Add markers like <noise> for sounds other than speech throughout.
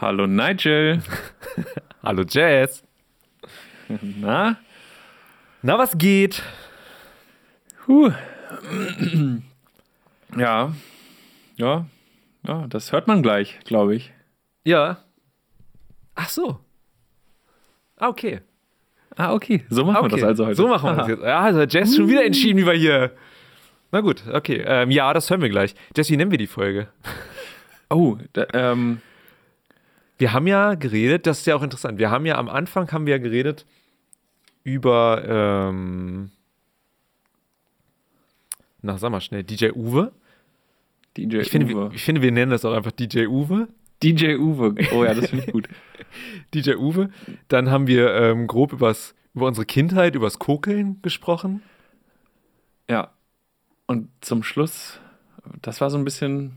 Hallo Nigel. <laughs> Hallo Jazz. Na? Na, was geht? Huh. Ja. Ja. Ja, das hört man gleich, glaube ich. Ja. Ach so. Ah, okay. Ah, okay. So machen okay. wir das also heute. So machen wir das jetzt. Ja, also Jazz schon wieder entschieden, wie wir hier. Na gut, okay. Ähm, ja, das hören wir gleich. Jess, wie nennen wir die Folge? Oh, da, ähm, Wir haben ja geredet, das ist ja auch interessant. Wir haben ja am Anfang haben wir ja geredet über, ähm, na, sag mal schnell, DJ Uwe. DJ Ich finde, Uwe. wir, ich finde, wir nennen das auch einfach DJ Uwe. DJ Uwe. Oh ja, das finde ich gut. <laughs> DJ Uwe. Dann haben wir ähm, grob übers, über unsere Kindheit, übers Kokeln gesprochen. Ja. Und zum Schluss, das war so ein bisschen.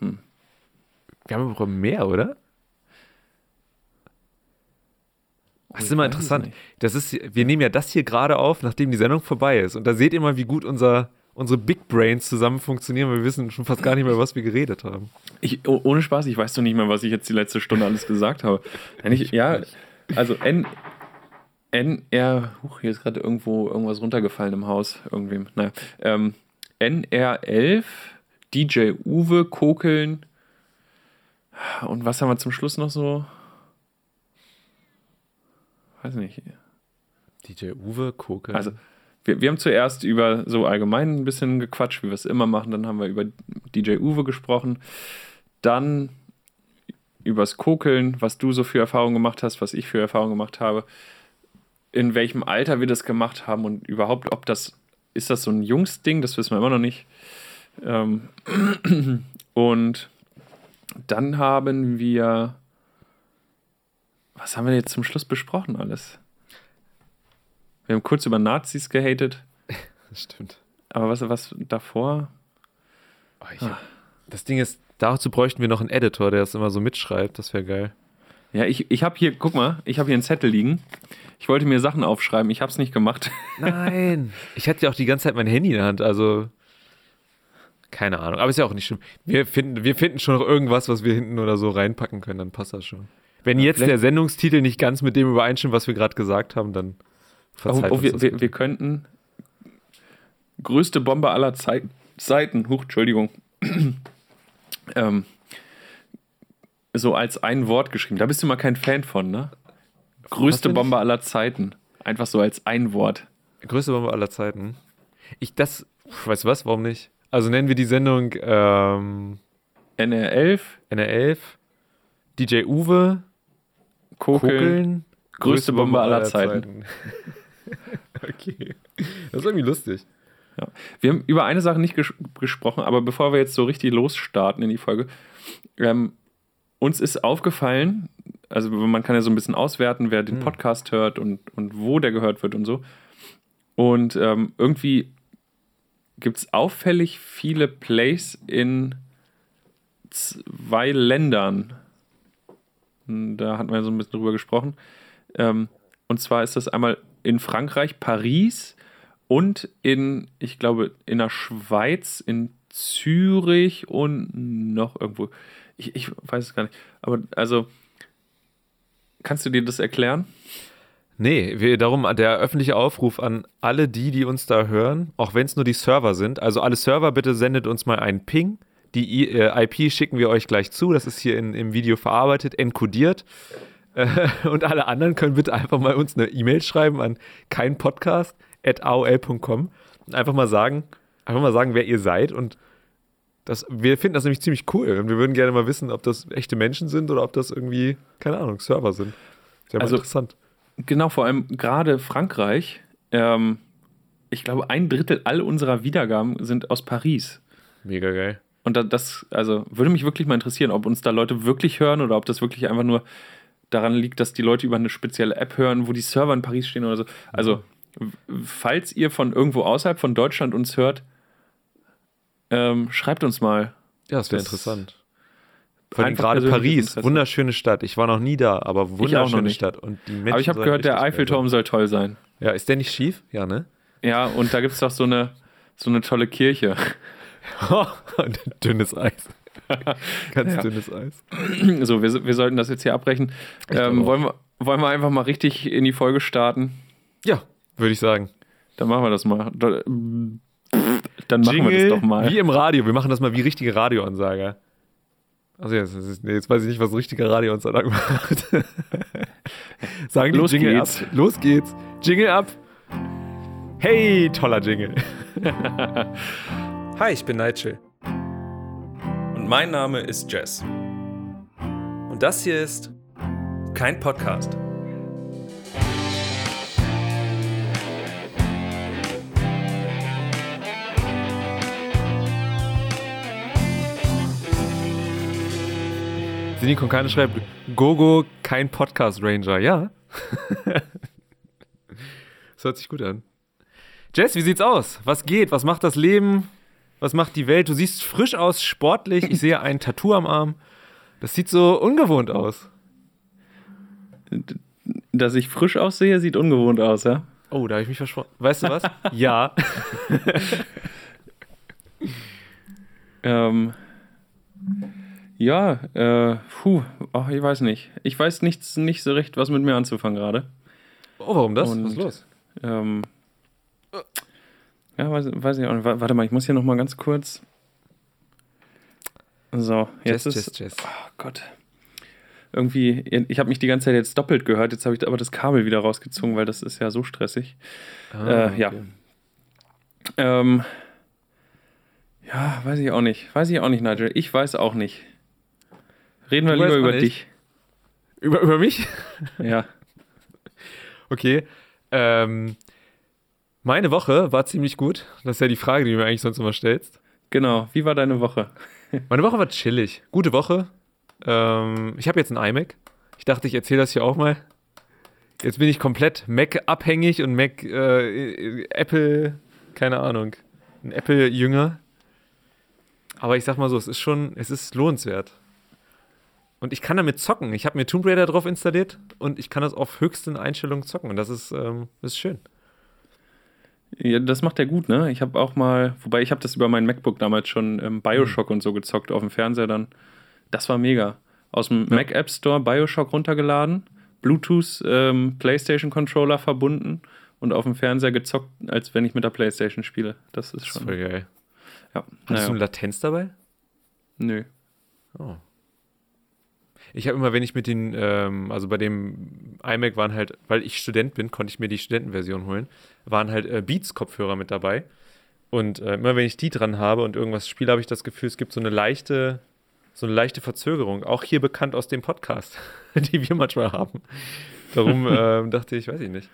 Wir haben über mehr, oder? Das ist immer interessant. Das ist, wir nehmen ja das hier gerade auf, nachdem die Sendung vorbei ist. Und da seht ihr mal, wie gut unser, unsere Big Brains zusammen funktionieren, weil wir wissen schon fast gar nicht mehr, was wir geredet haben. Ich, oh, ohne Spaß, ich weiß doch nicht mehr, was ich jetzt die letzte Stunde alles gesagt habe. Ich, ja, also N. NR, huch, hier ist gerade irgendwo irgendwas runtergefallen im Haus, irgendwem. Naja, ähm, NR11, DJ Uwe, Kokeln. Und was haben wir zum Schluss noch so? Weiß nicht. DJ Uwe, Kokeln. Also, wir, wir haben zuerst über so allgemein ein bisschen gequatscht, wie wir es immer machen. Dann haben wir über DJ Uwe gesprochen. Dann übers Kokeln, was du so für Erfahrungen gemacht hast, was ich für Erfahrungen gemacht habe. In welchem Alter wir das gemacht haben und überhaupt, ob das, ist das so ein Jungsding, das wissen wir immer noch nicht. Ähm, <clears throat> und dann haben wir, was haben wir jetzt zum Schluss besprochen alles? Wir haben kurz über Nazis gehatet, <laughs> das stimmt. aber was, was davor? Oh, hab, das Ding ist, dazu bräuchten wir noch einen Editor, der das immer so mitschreibt. Das wäre geil. Ja, ich, ich habe hier, guck mal, ich habe hier einen Zettel liegen. Ich wollte mir Sachen aufschreiben, ich habe es nicht gemacht. <laughs> Nein. ich hatte ja auch die ganze Zeit mein Handy in der Hand, also. Keine Ahnung, aber ist ja auch nicht schlimm. Wir finden, wir finden schon noch irgendwas, was wir hinten oder so reinpacken können, dann passt das schon. Wenn jetzt der Sendungstitel nicht ganz mit dem übereinstimmt, was wir gerade gesagt haben, dann Oh, verzeiht oh, uns wir, das wir, wir könnten größte Bombe aller Zeit, Zeiten, huch, Entschuldigung, <clears throat> ähm, so als ein Wort geschrieben. Da bist du mal kein Fan von, ne? Größte Bombe aller Zeiten. Einfach so als ein Wort. Größte Bombe aller Zeiten. Ich das, weißt du was, warum nicht? Also nennen wir die Sendung ähm, NR11, NR11, DJ Uwe, Kokeln, Kokeln, größte Bombe aller Zeiten. <laughs> okay. Das ist irgendwie lustig. Wir haben über eine Sache nicht ges gesprochen, aber bevor wir jetzt so richtig losstarten in die Folge, ähm, uns ist aufgefallen, also man kann ja so ein bisschen auswerten, wer den Podcast hört und, und wo der gehört wird und so. Und ähm, irgendwie gibt es auffällig viele Plays in zwei Ländern. Da hatten wir so ein bisschen drüber gesprochen. Ähm, und zwar ist das einmal in Frankreich, Paris und in, ich glaube, in der Schweiz, in Zürich und noch irgendwo. Ich, ich weiß es gar nicht. Aber also, kannst du dir das erklären? Nee, wir, darum der öffentliche Aufruf an alle die, die uns da hören, auch wenn es nur die Server sind. Also alle Server, bitte sendet uns mal einen Ping. Die I äh, IP schicken wir euch gleich zu. Das ist hier in, im Video verarbeitet, enkodiert. Äh, <laughs> und alle anderen können bitte einfach mal uns eine E-Mail schreiben an keinpodcast.aol.com und einfach mal sagen, einfach mal sagen, wer ihr seid. Und das, wir finden das nämlich ziemlich cool. Und wir würden gerne mal wissen, ob das echte Menschen sind oder ob das irgendwie, keine Ahnung, Server sind. Sehr Also- interessant. Genau, vor allem gerade Frankreich. Ähm, ich glaube, ein Drittel all unserer Wiedergaben sind aus Paris. Mega geil. Und da- das, also würde mich wirklich mal interessieren, ob uns da Leute wirklich hören oder ob das wirklich einfach nur daran liegt, dass die Leute über eine spezielle App hören, wo die Server in Paris stehen oder so. Also, falls ihr von irgendwo außerhalb von Deutschland uns hört, ähm, schreibt uns mal. Ja, das wäre interessant. Vor allem gerade Paris, Interesse. wunderschöne Stadt. Ich war noch nie da, aber wunderschöne. Stadt. Und die Menschen Aber ich habe gehört, der Eiffelturm soll toll sein. sein. Ja, ist der nicht schief? Ja, ne? Ja, und da gibt es doch so eine, so eine tolle Kirche. <laughs> Dünnes Eis. <laughs> Ganz Ja. dünnes Eis. So, wir, wir sollten das jetzt hier abbrechen. Ähm, wollen, wir, wollen wir einfach mal richtig in die Folge starten? Ja, würde ich sagen. Dann machen wir das mal. Da- Dann machen wir das doch mal. Wie im Radio. Wir machen das mal wie richtige Radioansager. Also jetzt, jetzt weiß ich nicht, was ein richtiger Radioansager macht. <laughs> Sagen die Los Jingle geht's. ab. Los geht's. Jingle ab. Hey, toller Jingle. Hi, ich bin Nigel. Und mein Name ist Jess. Und das hier ist kein Podcast. Sini Konkane schreibt, Gogo, kein Podcast-Ranger. Ja. <laughs> das hört sich gut an. Jess, wie sieht's aus? Was geht? Was macht das Leben? Was macht die Welt? Du siehst frisch aus, sportlich. Ich sehe ein Tattoo am Arm. Das sieht so ungewohnt aus. Dass ich frisch aussehe, sieht ungewohnt aus, ja? Oh, da habe ich mich versprochen. Weißt du was? <laughs> ja. <laughs> Ähm, ja, äh, puh, ach, ich weiß nicht. Ich weiß nichts, nicht so recht, was mit mir anzufangen gerade. Oh, warum das? Und- was ist los? Ähm, ja, weiß, weiß ich auch nicht. Wa- Warte mal, ich muss hier noch mal ganz kurz. So, jetzt Jess, ist. Jess, Jess. Oh Gott. Irgendwie, ich habe mich die ganze Zeit jetzt doppelt gehört. Jetzt habe ich aber das Kabel wieder rausgezogen, weil das ist ja so stressig. Ah, äh, ja. Ähm, ja, weiß ich auch nicht. Weiß ich auch nicht, Nigel. Ich weiß auch nicht. Reden wir Du lieber über nicht? dich. Über, über mich? Ja. <laughs> Okay. Ähm, meine Woche war ziemlich gut. Das ist ja die Frage, die du mir eigentlich sonst immer stellst. Genau. Wie war deine Woche? <laughs> Meine Woche war chillig. Gute Woche. Ähm, ich habe jetzt ein iMac. Ich dachte, ich erzähle das hier auch mal. Jetzt bin ich komplett Mac-abhängig und Mac, äh, Apple, keine Ahnung, ein Apple-Jünger. Aber ich sag mal so, es ist schon, es ist lohnenswert. Und ich kann damit zocken. Ich habe mir Tomb Raider drauf installiert und ich kann das auf höchsten Einstellungen zocken. Und das ist, ähm, das ist schön. Ja, das macht er gut, ne? Ich habe auch mal, wobei ich habe das über mein MacBook damals schon ähm, Bioshock und so gezockt auf dem Fernseher dann. Das war mega. Aus dem Ja. Mac App Store Bioshock runtergeladen, Bluetooth ähm, PlayStation Controller verbunden und auf dem Fernseher gezockt, als wenn ich mit der PlayStation spiele. Das ist Das ist schon. voll geil. Ja. Hast du Naja. eine Latenz dabei? Nö. Oh. Ich habe immer, wenn ich mit den, ähm, also bei dem iMac waren halt, weil ich Student bin, konnte ich mir die Studentenversion holen, waren halt äh, Beats-Kopfhörer mit dabei. Und äh, immer wenn ich die dran habe und irgendwas spiele, habe ich das Gefühl, es gibt so eine leichte, so eine leichte Verzögerung. Auch hier bekannt aus dem Podcast, <laughs> die wir manchmal haben. Darum <laughs> ähm, dachte ich, weiß ich nicht.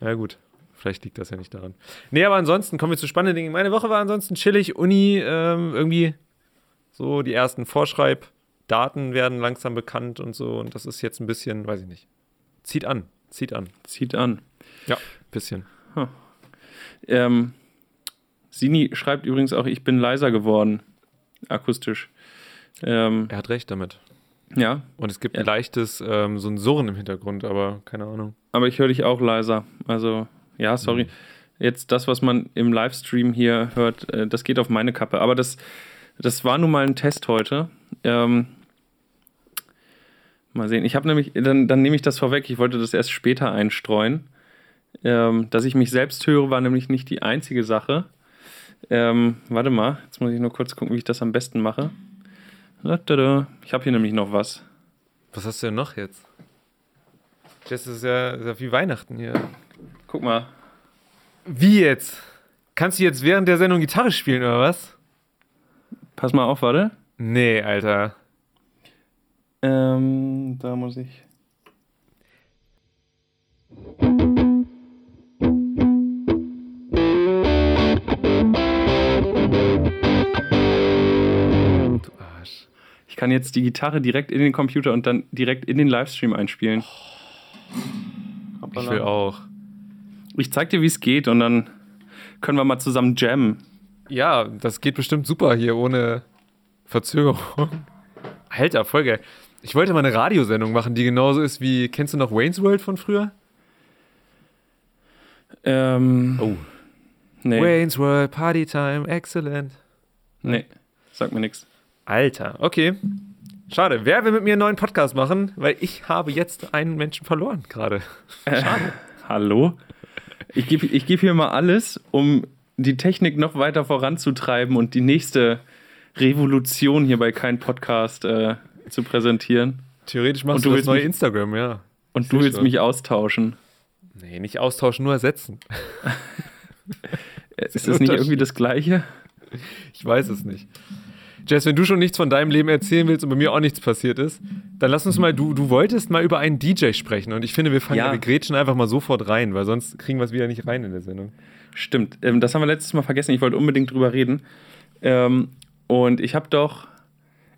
Na gut, vielleicht liegt das ja nicht daran. Nee, aber ansonsten kommen wir zu spannenden Dingen. Meine Woche war ansonsten chillig, Uni, ähm, irgendwie so die ersten Vorschreibdaten werden langsam bekannt und so. Und das ist jetzt ein bisschen, weiß ich nicht. Zieht an, zieht an. Zieht an. Bisschen. Ähm, Sini schreibt übrigens auch, ich bin leiser geworden. Akustisch. Ähm, Er hat recht damit. ja, Und es gibt Ja. ein leichtes, ähm, so ein Surren im Hintergrund, aber keine Ahnung. aber ich höre dich auch leiser. Also, ja, sorry. Mhm. Jetzt das, was man im Livestream hier hört, äh, das geht auf meine Kappe. Aber das, das war nun mal ein Test heute. Ähm, mal sehen. Ich habe nämlich, dann, dann nehme ich das vorweg. Ich wollte das erst später einstreuen. Ähm, dass ich mich selbst höre, war nämlich nicht die einzige Sache. Ähm, warte mal, jetzt muss ich nur kurz gucken, wie ich das am besten mache. Ich habe hier nämlich noch was. Was hast du denn noch jetzt? Das ist ja, ist ja wie Weihnachten hier. Guck mal. Wie jetzt? Kannst du jetzt während der Sendung Gitarre spielen oder was? Pass mal auf, warte. Nee, Alter. Ähm, da muss ich. Du Arsch. Ich kann jetzt die Gitarre direkt in den Computer und dann direkt in den Livestream einspielen. Ich will auch. Ich zeig dir, wie es geht und dann können wir mal zusammen jammen. Ja, das geht bestimmt super hier ohne Verzögerung. Alter, voll geil. Ich wollte mal eine Radiosendung machen, die genauso ist wie, kennst du noch Wayne's World von früher? Ähm, Oh. nee, Wayne's World, Party Time, excellent. nee, sag mir nichts. Alter, okay. Schade. Wer will mit mir einen neuen Podcast machen? Weil ich habe jetzt einen Menschen verloren gerade. Schade. Hallo? Ich gebe ich geb hier mal alles, um die Technik noch weiter voranzutreiben und die nächste Revolution hier bei Kein Podcast äh, zu präsentieren. Theoretisch machst Und du, du das neue mich- Instagram, ja. Und du willst mich austauschen. Nee, nicht austauschen, nur ersetzen. <laughs> Ist das nicht irgendwie das Gleiche? Ich weiß es nicht. Jess, wenn du schon nichts von deinem Leben erzählen willst und bei mir auch nichts passiert ist, dann lass uns mal, du, du wolltest mal über einen DJ sprechen und ich finde, wir fangen, Ja. wir grätschen einfach mal sofort rein, weil sonst kriegen wir es wieder nicht rein in der Sendung. Stimmt, ähm, das haben wir letztes Mal vergessen. Ich wollte unbedingt drüber reden. Ähm, und ich habe doch,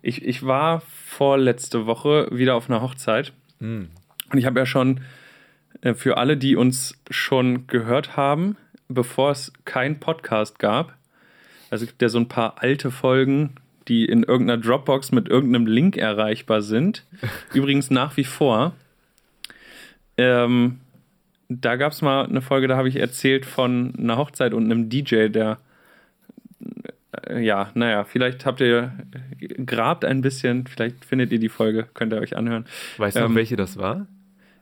ich, ich war vorletzte Woche wieder auf einer Hochzeit. Hm. Und ich habe ja schon äh, für alle, die uns schon gehört haben, bevor es keinen Podcast gab, also es gibt ja so ein paar alte Folgen, die in irgendeiner Dropbox mit irgendeinem Link erreichbar sind. <laughs> Übrigens nach wie vor. Ähm, da gab es mal eine Folge, da habe ich erzählt von einer Hochzeit und einem DJ, der, ja, naja, vielleicht habt ihr, grabt ein bisschen, vielleicht findet ihr die Folge, könnt ihr euch anhören. Weißt du noch, Ähm, welche das war?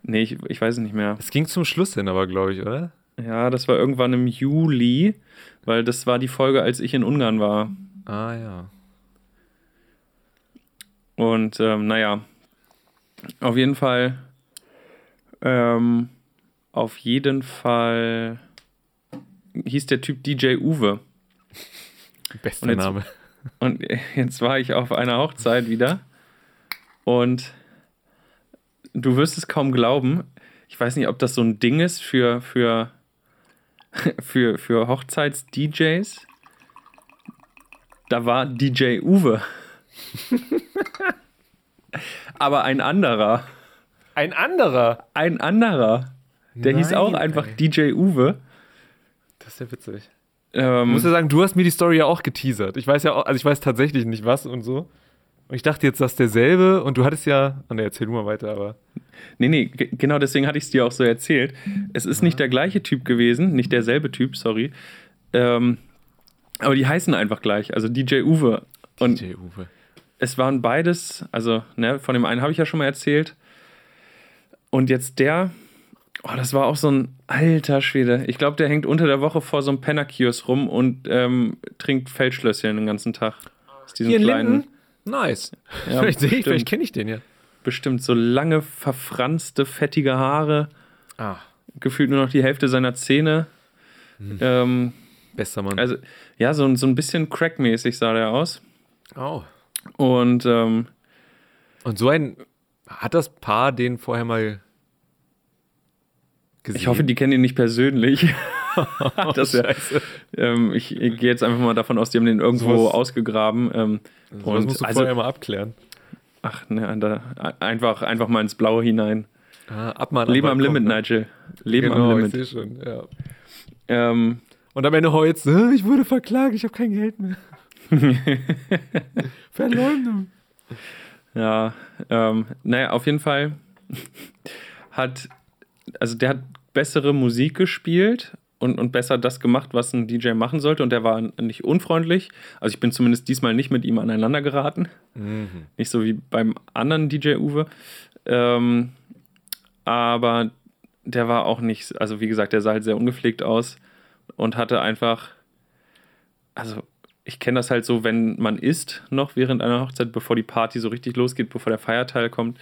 Nee, ich, ich weiß es nicht mehr. Es ging zum Schluss hin, aber glaube ich, oder? Ja, das war irgendwann im Juli, weil das war die Folge, als ich in Ungarn war. Ah ja. Und ähm, naja, auf jeden Fall, ähm, auf jeden Fall hieß der Typ DJ Uwe. Bester Und jetzt- Name. Und jetzt war ich auf einer Hochzeit wieder und du wirst es kaum glauben. Ich weiß nicht, ob das so ein Ding ist für, für, <laughs> für, für Hochzeits-DJs. Da war DJ Uwe. <laughs> Aber ein anderer. Ein anderer. Ein anderer. Der hieß auch Nein, einfach ey. DJ Uwe. Das ist ja witzig. Ähm, Ich muss ja sagen, du hast mir die Story ja auch geteasert. Ich weiß ja auch, also ich weiß tatsächlich nicht was und so. Und ich dachte jetzt, das ist derselbe und du hattest ja. Oh ne, erzähl du mal weiter, aber. Nee, nee, ge- genau deswegen hatte ich es dir auch so erzählt. Es ist nicht der gleiche Typ gewesen, nicht derselbe Typ, sorry. Ähm, aber die heißen einfach gleich, also DJ Uwe. Und DJ Uwe. es waren beides, also ne, von dem einen habe ich ja schon mal erzählt. Und jetzt der, oh, das war auch so ein alter Schwede. Ich glaube, der hängt unter der Woche vor so einem Pennerkiosk rum und ähm, trinkt Feldschlösschen den ganzen Tag. Aus diesen Hier in kleinen, Linden? Nice. Ja, <laughs> vielleicht sehe ich, vielleicht kenne ich den ja. bestimmt so lange, verfranste, fettige Haare. Ah, gefühlt nur noch die Hälfte seiner Zähne. Ähm, bester Mann. also, ja, so, ein- so ein bisschen crackmäßig sah der aus. oh. Und ähm, Und so ein. Hat das Paar den vorher mal gesehen? ich hoffe, die kennen ihn nicht persönlich. oh, <laughs> das <laughs> Scheiße. ähm, ich, ich gehe jetzt einfach mal davon aus, die haben den irgendwo Sowas- ausgegraben. Ähm, Das und musst du also- vorher mal abklären. ach, ne, da, einfach, einfach mal ins Blaue hinein. Ah, ab mal Leben am Balkon, Limit, ne? Nigel. Leben genau, am ich Limit. sehe schon, ja. Ähm, Und am Ende heulst du, "Äh, ich wurde verklagt, ich habe kein Geld mehr. <laughs> Verleumdung. Ja, ähm, naja, auf jeden Fall hat, also der hat bessere Musik gespielt und, und besser das gemacht, was ein DJ machen sollte. Und der war nicht unfreundlich. Also ich bin zumindest diesmal nicht mit ihm aneinander geraten. Mhm. Nicht so wie beim anderen DJ Uwe. Ähm, aber der war auch nicht, also wie gesagt, der sah halt sehr ungepflegt aus und hatte einfach, also ich kenne das halt so, wenn man isst noch während einer Hochzeit, bevor die Party so richtig losgeht, bevor der Feierteil kommt,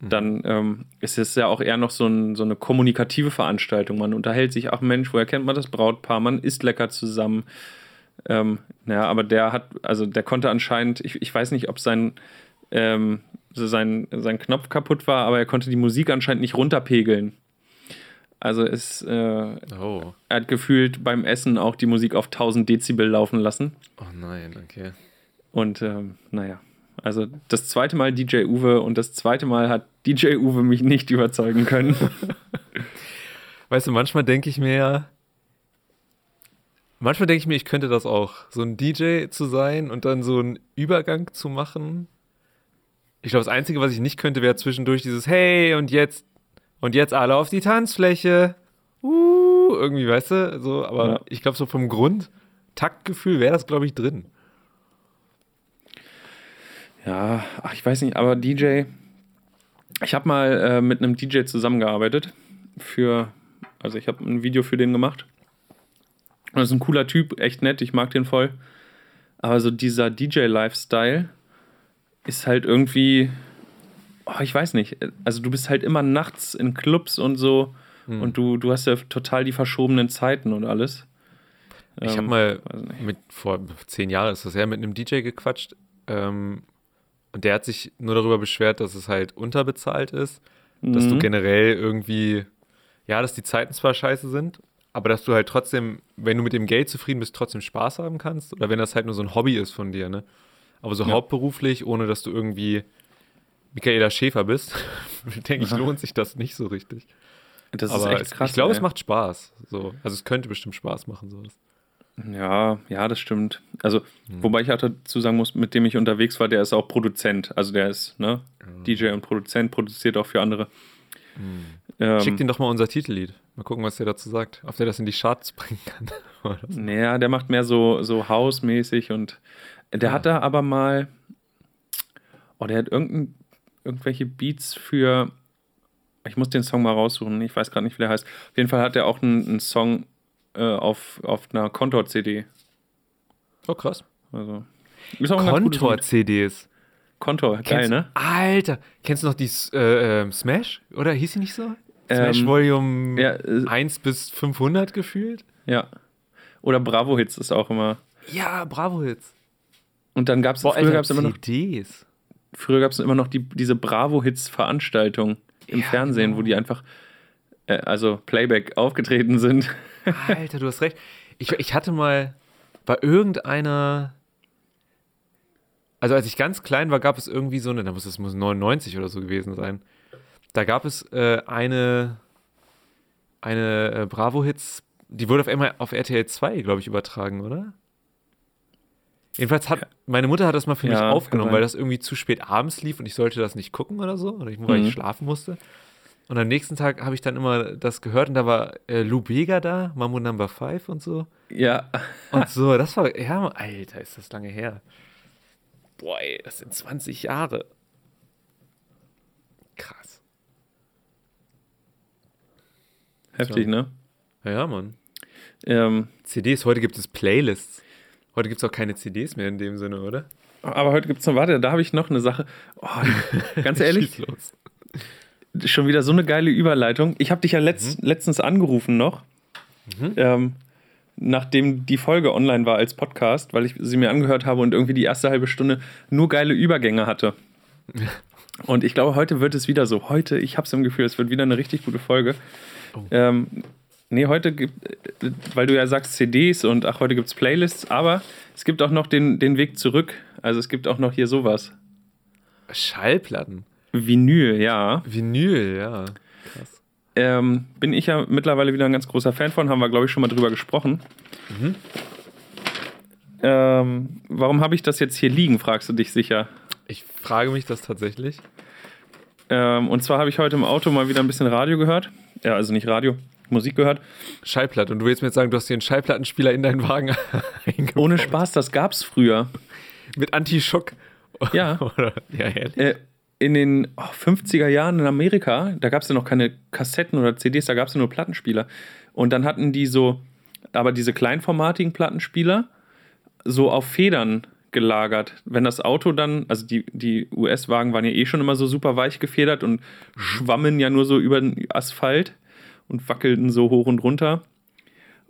dann ähm, ist es ja auch eher noch so, ein, so eine kommunikative Veranstaltung. Man unterhält sich, ach Mensch, woher kennt man das Brautpaar? Man isst lecker zusammen. Ähm, naja, aber der hat, also der konnte anscheinend, ich, ich weiß nicht, ob sein, ähm, so sein, sein Knopf kaputt war, aber er konnte die Musik anscheinend nicht runterpegeln. Also es, äh, er Oh. hat gefühlt beim Essen auch die Musik auf 1000 Dezibel laufen lassen. Oh nein, okay. Und ähm, naja, also das zweite Mal DJ Uwe und das zweite Mal hat DJ Uwe mich nicht überzeugen können. <laughs> Weißt du, manchmal denke ich mir ja, manchmal denke ich mir, ich könnte das auch, so ein DJ zu sein und dann so einen Übergang zu machen. Ich glaube, das Einzige, was ich nicht könnte, wäre zwischendurch dieses Hey und jetzt und jetzt alle auf die Tanzfläche. Uh, irgendwie, weißt du, so, aber Ja. ich glaube, so vom Grund, Taktgefühl wäre das, glaube ich, drin. Ja, ach, ich weiß nicht, aber DJ. Ich habe mal äh, mit einem DJ zusammengearbeitet. Für, also ich habe ein Video für den gemacht. Und das ist ein cooler Typ, echt nett, ich mag den voll. Aber so dieser DJ-Lifestyle ist halt irgendwie, oh, ich weiß nicht. Also du bist halt immer nachts in Clubs und so. Hm. Und du, du hast ja total die verschobenen Zeiten und alles. Ich habe Ähm, mal weiß nicht. mit, vor zehn Jahren ist das her, mit einem DJ gequatscht. Ähm, und der hat sich nur darüber beschwert, dass es halt unterbezahlt ist. Dass du Mhm. generell irgendwie, ja, dass die Zeiten zwar scheiße sind, aber dass du halt trotzdem, wenn du mit dem Geld zufrieden bist, trotzdem Spaß haben kannst. Oder wenn das halt nur so ein Hobby ist von dir, ne? Aber so Ja. hauptberuflich, ohne dass du irgendwie Michaela Schäfer bist, <laughs> denke ich, Aha. lohnt sich das nicht so richtig. Das aber ist echt krass. ich glaube, es ey. macht Spaß. So. Also es könnte bestimmt Spaß machen, sowas. Ja, ja, das stimmt. Also, Hm. wobei ich auch dazu sagen muss, mit dem ich unterwegs war, der ist auch Produzent. Also der ist ne, DJ und Produzent, produziert auch für andere. Ähm, Schick den doch mal unser Titellied. Mal gucken, was der dazu sagt. Ob der das in die Charts <laughs> bringen kann. Naja, der macht mehr so, so House-mäßig und der Ah. hat da aber mal. Oh, der hat irgendein, irgendwelche Beats für. Ich muss den Song mal raussuchen. Ich weiß gerade nicht, wie der heißt. Auf jeden Fall hat er auch einen, einen Song äh, auf, auf einer Kontor-CD. oh, krass. Also. Kontor-CDs. Kontor, geil, ne? Alter, kennst du noch die äh, ähm, Smash? Oder hieß sie nicht so? Smash Ähm, Volume Ja, äh, 1 bis 500 gefühlt? ja. Oder Bravo Hits ist auch immer. Ja, Bravo Hits. Und dann gab es früher gab es immer noch CDs. früher gab es immer noch die, diese Bravo Hits Veranstaltung im Ja, Fernsehen, genau. wo die einfach äh, also Playback aufgetreten sind. Alter, du hast recht. Ich, ich hatte mal bei irgendeiner. Also, als ich ganz klein war, gab es irgendwie so eine, da muss es muss 99 oder so gewesen sein. Da gab es äh, eine, eine äh, Bravo-Hits, die wurde auf einmal auf RTL 2, glaube ich, übertragen, oder? Jedenfalls hat meine Mutter hat das mal für mich Ja, aufgenommen, kann weil das irgendwie zu spät abends lief und ich sollte das nicht gucken oder so, oder ich, weil Mhm. ich schlafen musste. Und am nächsten Tag habe ich dann immer das gehört und da war äh, Lou Bega da, Mambo Number 5 und so. Ja, Und <laughs> so, das war, ja, Alter, ist das lange her. Boah, ey, das sind 20 Jahre. Krass. heftig, ne? Ja, ja, Mann. Ähm, CDs, heute gibt es Playlists. Heute gibt es auch keine CDs mehr in dem Sinne, oder? aber heute gibt es noch, warte, da habe ich noch eine Sache. Oh, <laughs> ganz ehrlich. Schon wieder so eine geile Überleitung. Ich habe dich ja letzt, letztens angerufen noch, ähm, nachdem die Folge online war als Podcast, weil ich sie mir angehört habe und irgendwie die erste halbe Stunde nur geile Übergänge hatte. Und ich glaube, heute wird es wieder so. Heute, ich habe es im Gefühl, es wird wieder eine richtig gute Folge. Oh. Ähm, nee, heute gibt, weil du ja sagst CDs und ach, heute gibt es Playlists, aber es gibt auch noch den, den Weg zurück. Also es gibt auch noch hier sowas. Schallplatten. Vinyl, ja. Vinyl, ja. Krass. Ähm, bin ich ja mittlerweile wieder ein ganz großer Fan von, haben wir, glaube ich, schon mal drüber gesprochen. Mhm. Ähm, warum habe ich das jetzt hier liegen, fragst du dich sicher. Ich frage mich das tatsächlich. Ähm, und zwar habe ich heute im Auto mal wieder ein bisschen Radio gehört. Ja, also nicht Radio, Musik gehört. Schallplatte. Und du willst mir jetzt sagen, du hast dir einen Schallplattenspieler in deinen Wagen <laughs> eingebaut. Ohne Spaß, das gab es früher. Mit Anti-Schock. Ja. <laughs> Oder, ja, ehrlich. Äh, in den oh, 50er Jahren in Amerika, da gab es ja noch keine Kassetten oder CDs, da gab es ja nur Plattenspieler. Und dann hatten die so, aber diese kleinformatigen Plattenspieler, so auf Federn gelagert. Wenn das Auto dann, also die, die US-Wagen waren ja eh schon immer so super weich gefedert und schwammen ja nur so über den Asphalt und wackelten so hoch und runter.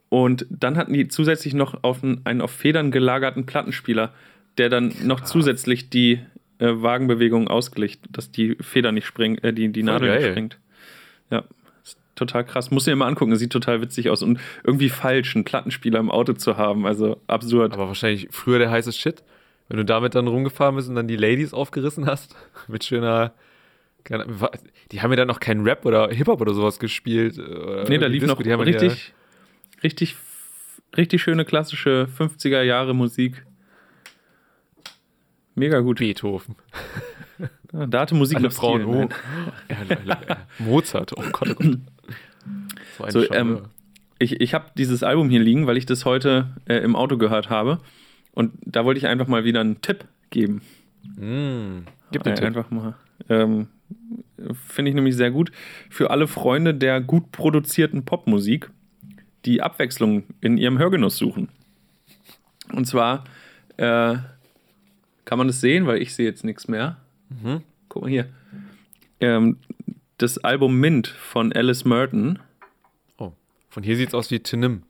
Und dann hatten die zusätzlich noch auf einen, einen auf Federn gelagerten Plattenspieler, der dann noch zusätzlich die äh, Wagenbewegung ausgleicht, dass die Feder nicht springt, äh, die, die Voll Nadel nicht geil. springt. Ja, total krass. Muss dir mal angucken, sieht total witzig aus und irgendwie falsch, einen Plattenspieler im Auto zu haben. Also absurd. Aber wahrscheinlich früher der heiße Shit. Wenn du damit dann rumgefahren bist und dann die Ladies aufgerissen hast. <laughs> Mit schöner. Die haben ja dann noch keinen Rap oder Hip-Hop oder sowas gespielt. äh, Oder nee, da lief Disco, noch richtig, richtig, richtig schöne klassische 50er Jahre Musik. Mega gut. Beethoven. <laughs> Da hatte Musik Alle noch Frauen Stil, le- <laughs> ja. Mozart. Oh Gott, oh Gott. <clears throat> So ähm, Ich, ich habe dieses Album hier liegen, weil ich das heute äh, im Auto gehört habe. Und da wollte ich einfach mal wieder einen Tipp geben. Mm. Gib den Ein- Tipp. Einfach mal. Ähm, Finde ich nämlich sehr gut. Für alle Freunde der gut produzierten Popmusik, die Abwechslung in ihrem Hörgenuss suchen. Und zwar äh, kann man das sehen, weil ich sehe jetzt nichts mehr. Mhm. Guck mal hier. Ähm, das Album Mint von Alice Merton. Oh. Von hier sieht es aus wie Tinim.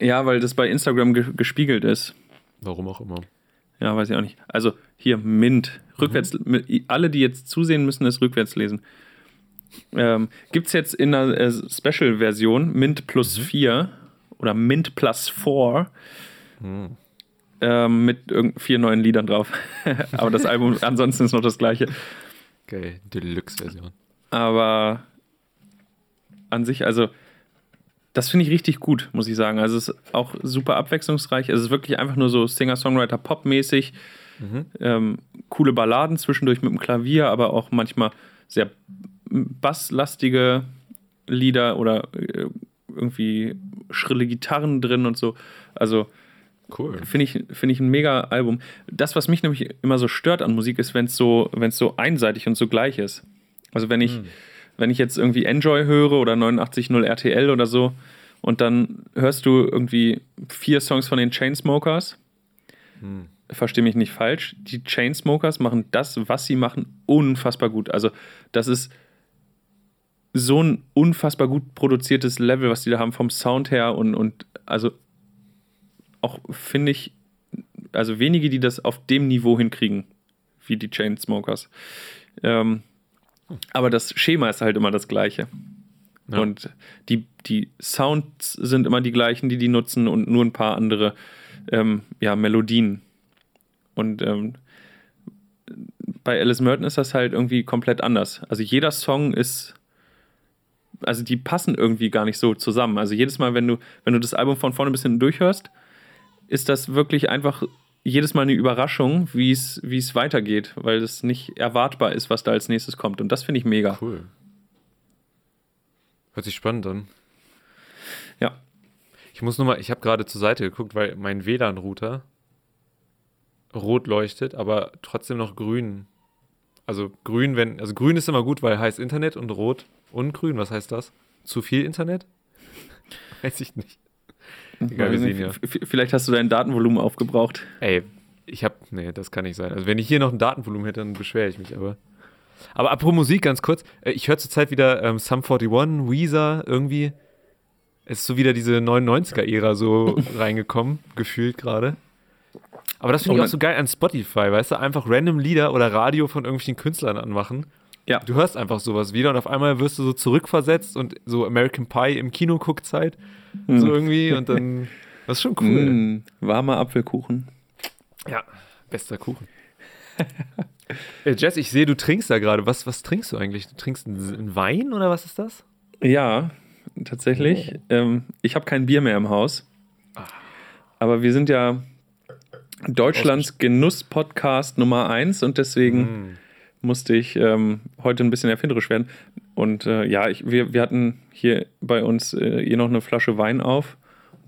Ja, weil das bei Instagram ge gespiegelt ist. Warum auch immer. Ja, weiß ich auch nicht. Also hier Mint. Rückwärts, mit- alle, die jetzt zusehen, müssen es rückwärts lesen. Ähm, Gibt es jetzt in einer äh, Special-Version Mint plus 4 oder Mint plus 4 ähm, mit irgend vier neuen Liedern drauf. <laughs> Aber das Album ansonsten ist noch das gleiche. Geil. Deluxe-Version. Aber an sich, also das finde ich richtig gut, muss ich sagen. Also es ist auch super abwechslungsreich. Es ist wirklich einfach nur so Singer-Songwriter-Pop-mäßig. Ähm, coole Balladen zwischendurch mit dem Klavier, aber auch manchmal sehr basslastige Lieder oder äh, irgendwie schrille Gitarren drin und so. Also Cool. Finde ich, finde ich ein mega Album. Das, was mich nämlich immer so stört an Musik, ist, wenn es so, so einseitig und so gleich ist. Also wenn ich, wenn ich jetzt irgendwie Enjoy höre oder 89.0 RTL oder so und dann hörst du irgendwie vier Songs von den Chainsmokers, verstehe mich nicht falsch, die Chainsmokers machen das, was sie machen, unfassbar gut. Also das ist so ein unfassbar gut produziertes Level, was die da haben vom Sound her und, und also auch finde ich, also wenige, die das auf dem Niveau hinkriegen, wie die Chainsmokers. Ähm, aber das Schema ist halt immer das gleiche. Ja. Und die, die Sounds sind immer die gleichen, die die nutzen und nur ein paar andere ähm, ja, Melodien. Und ähm, bei Alice Merton ist das halt irgendwie komplett anders. Also jeder Song ist, also die passen irgendwie gar nicht so zusammen. Also jedes Mal, wenn du, wenn du das Album von vorne bis hinten durchhörst, ist das wirklich einfach jedes Mal eine Überraschung, wie es weitergeht, weil es nicht erwartbar ist, was da als nächstes kommt. Und das finde ich mega. Cool. Hört sich spannend an. Ja. Ich muss nur mal, ich habe gerade zur Seite geguckt, weil mein WLAN-Router rot leuchtet, aber trotzdem noch grün. Also grün, wenn, also grün ist immer gut, weil heißt Internet und rot und grün, was heißt das? Zu viel Internet? <laughs> Weiß ich nicht. Egal, wir Weiß sehen ja. Vielleicht hast du dein Datenvolumen aufgebraucht. Ey, ich hab, nee, das kann nicht sein. Also wenn ich hier noch ein Datenvolumen hätte, dann beschwere ich mich aber. Aber apropos Musik, ganz kurz. Äh, Ich höre zurzeit wieder ähm, Sum 41, Weezer, irgendwie. Es ist so wieder diese 99er-Ära so <laughs> reingekommen, gefühlt gerade. Aber das finde ich Oh, auch so geil an Spotify, weißt du? Einfach random Lieder oder Radio von irgendwelchen Künstlern anmachen. Ja. Du hörst einfach sowas wieder und auf einmal wirst du so zurückversetzt und so American Pie im Kino Guckzeit. So irgendwie und dann. Das ist schon cool. Mm, warmer Apfelkuchen. Ja, bester Kuchen. <laughs> äh, Jess, ich sehe, du trinkst da gerade. Was, was trinkst du eigentlich? Du trinkst einen, Wein oder was ist das? Ja, tatsächlich. Ähm, ich habe kein Bier mehr im Haus. Aber wir sind ja Deutschlands Genuss-Podcast Nummer 1 und deswegen musste ich ähm, heute ein bisschen erfinderisch werden. Und äh, ja, ich, wir, wir hatten hier bei uns äh, hier noch eine Flasche Wein auf.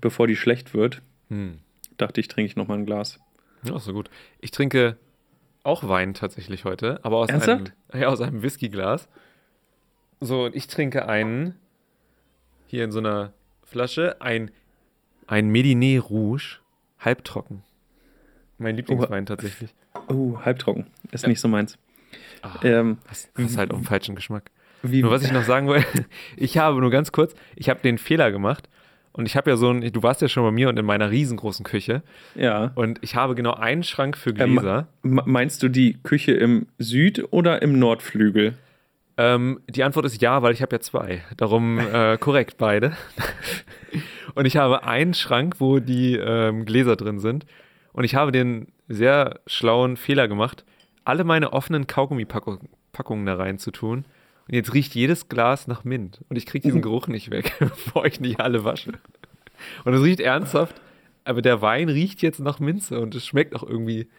Bevor die schlecht wird, Hm. dachte ich, trinke ich noch mal ein Glas. Ja, so gut. Ich trinke auch Wein tatsächlich heute, aber aus Ernsthaft? einem, ja, aus einem Whiskyglas. So, und ich trinke einen, hier in so einer Flasche, ein, ein Medinet Rouge, halbtrocken. Mein Lieblingswein tatsächlich. Oh, halbtrocken. Ist Ja. nicht so meins. Ah, Ähm, das ist halt auch einen falschen Geschmack. wie, Nur was ich noch sagen wollte, <laughs> ich habe nur ganz kurz, ich habe den Fehler gemacht und ich habe ja so ein, du warst ja schon bei mir und in meiner riesengroßen Küche ja. und ich habe genau einen Schrank für Ähm, Gläser. M- Meinst du die Küche im Süd- oder im Nordflügel? Ähm, die Antwort ist ja, weil ich habe ja zwei. Darum <laughs> äh, korrekt beide. und ich habe einen Schrank, wo die ähm, Gläser drin sind. Und ich habe den sehr schlauen Fehler gemacht, alle meine offenen Kaugummi-Packungen da rein zu tun. Und jetzt riecht jedes Glas nach Mint. Und ich kriege diesen Geruch nicht weg, <laughs> bevor ich nicht alle wasche. Und es riecht ernsthaft, aber der Wein riecht jetzt nach Minze und es schmeckt auch irgendwie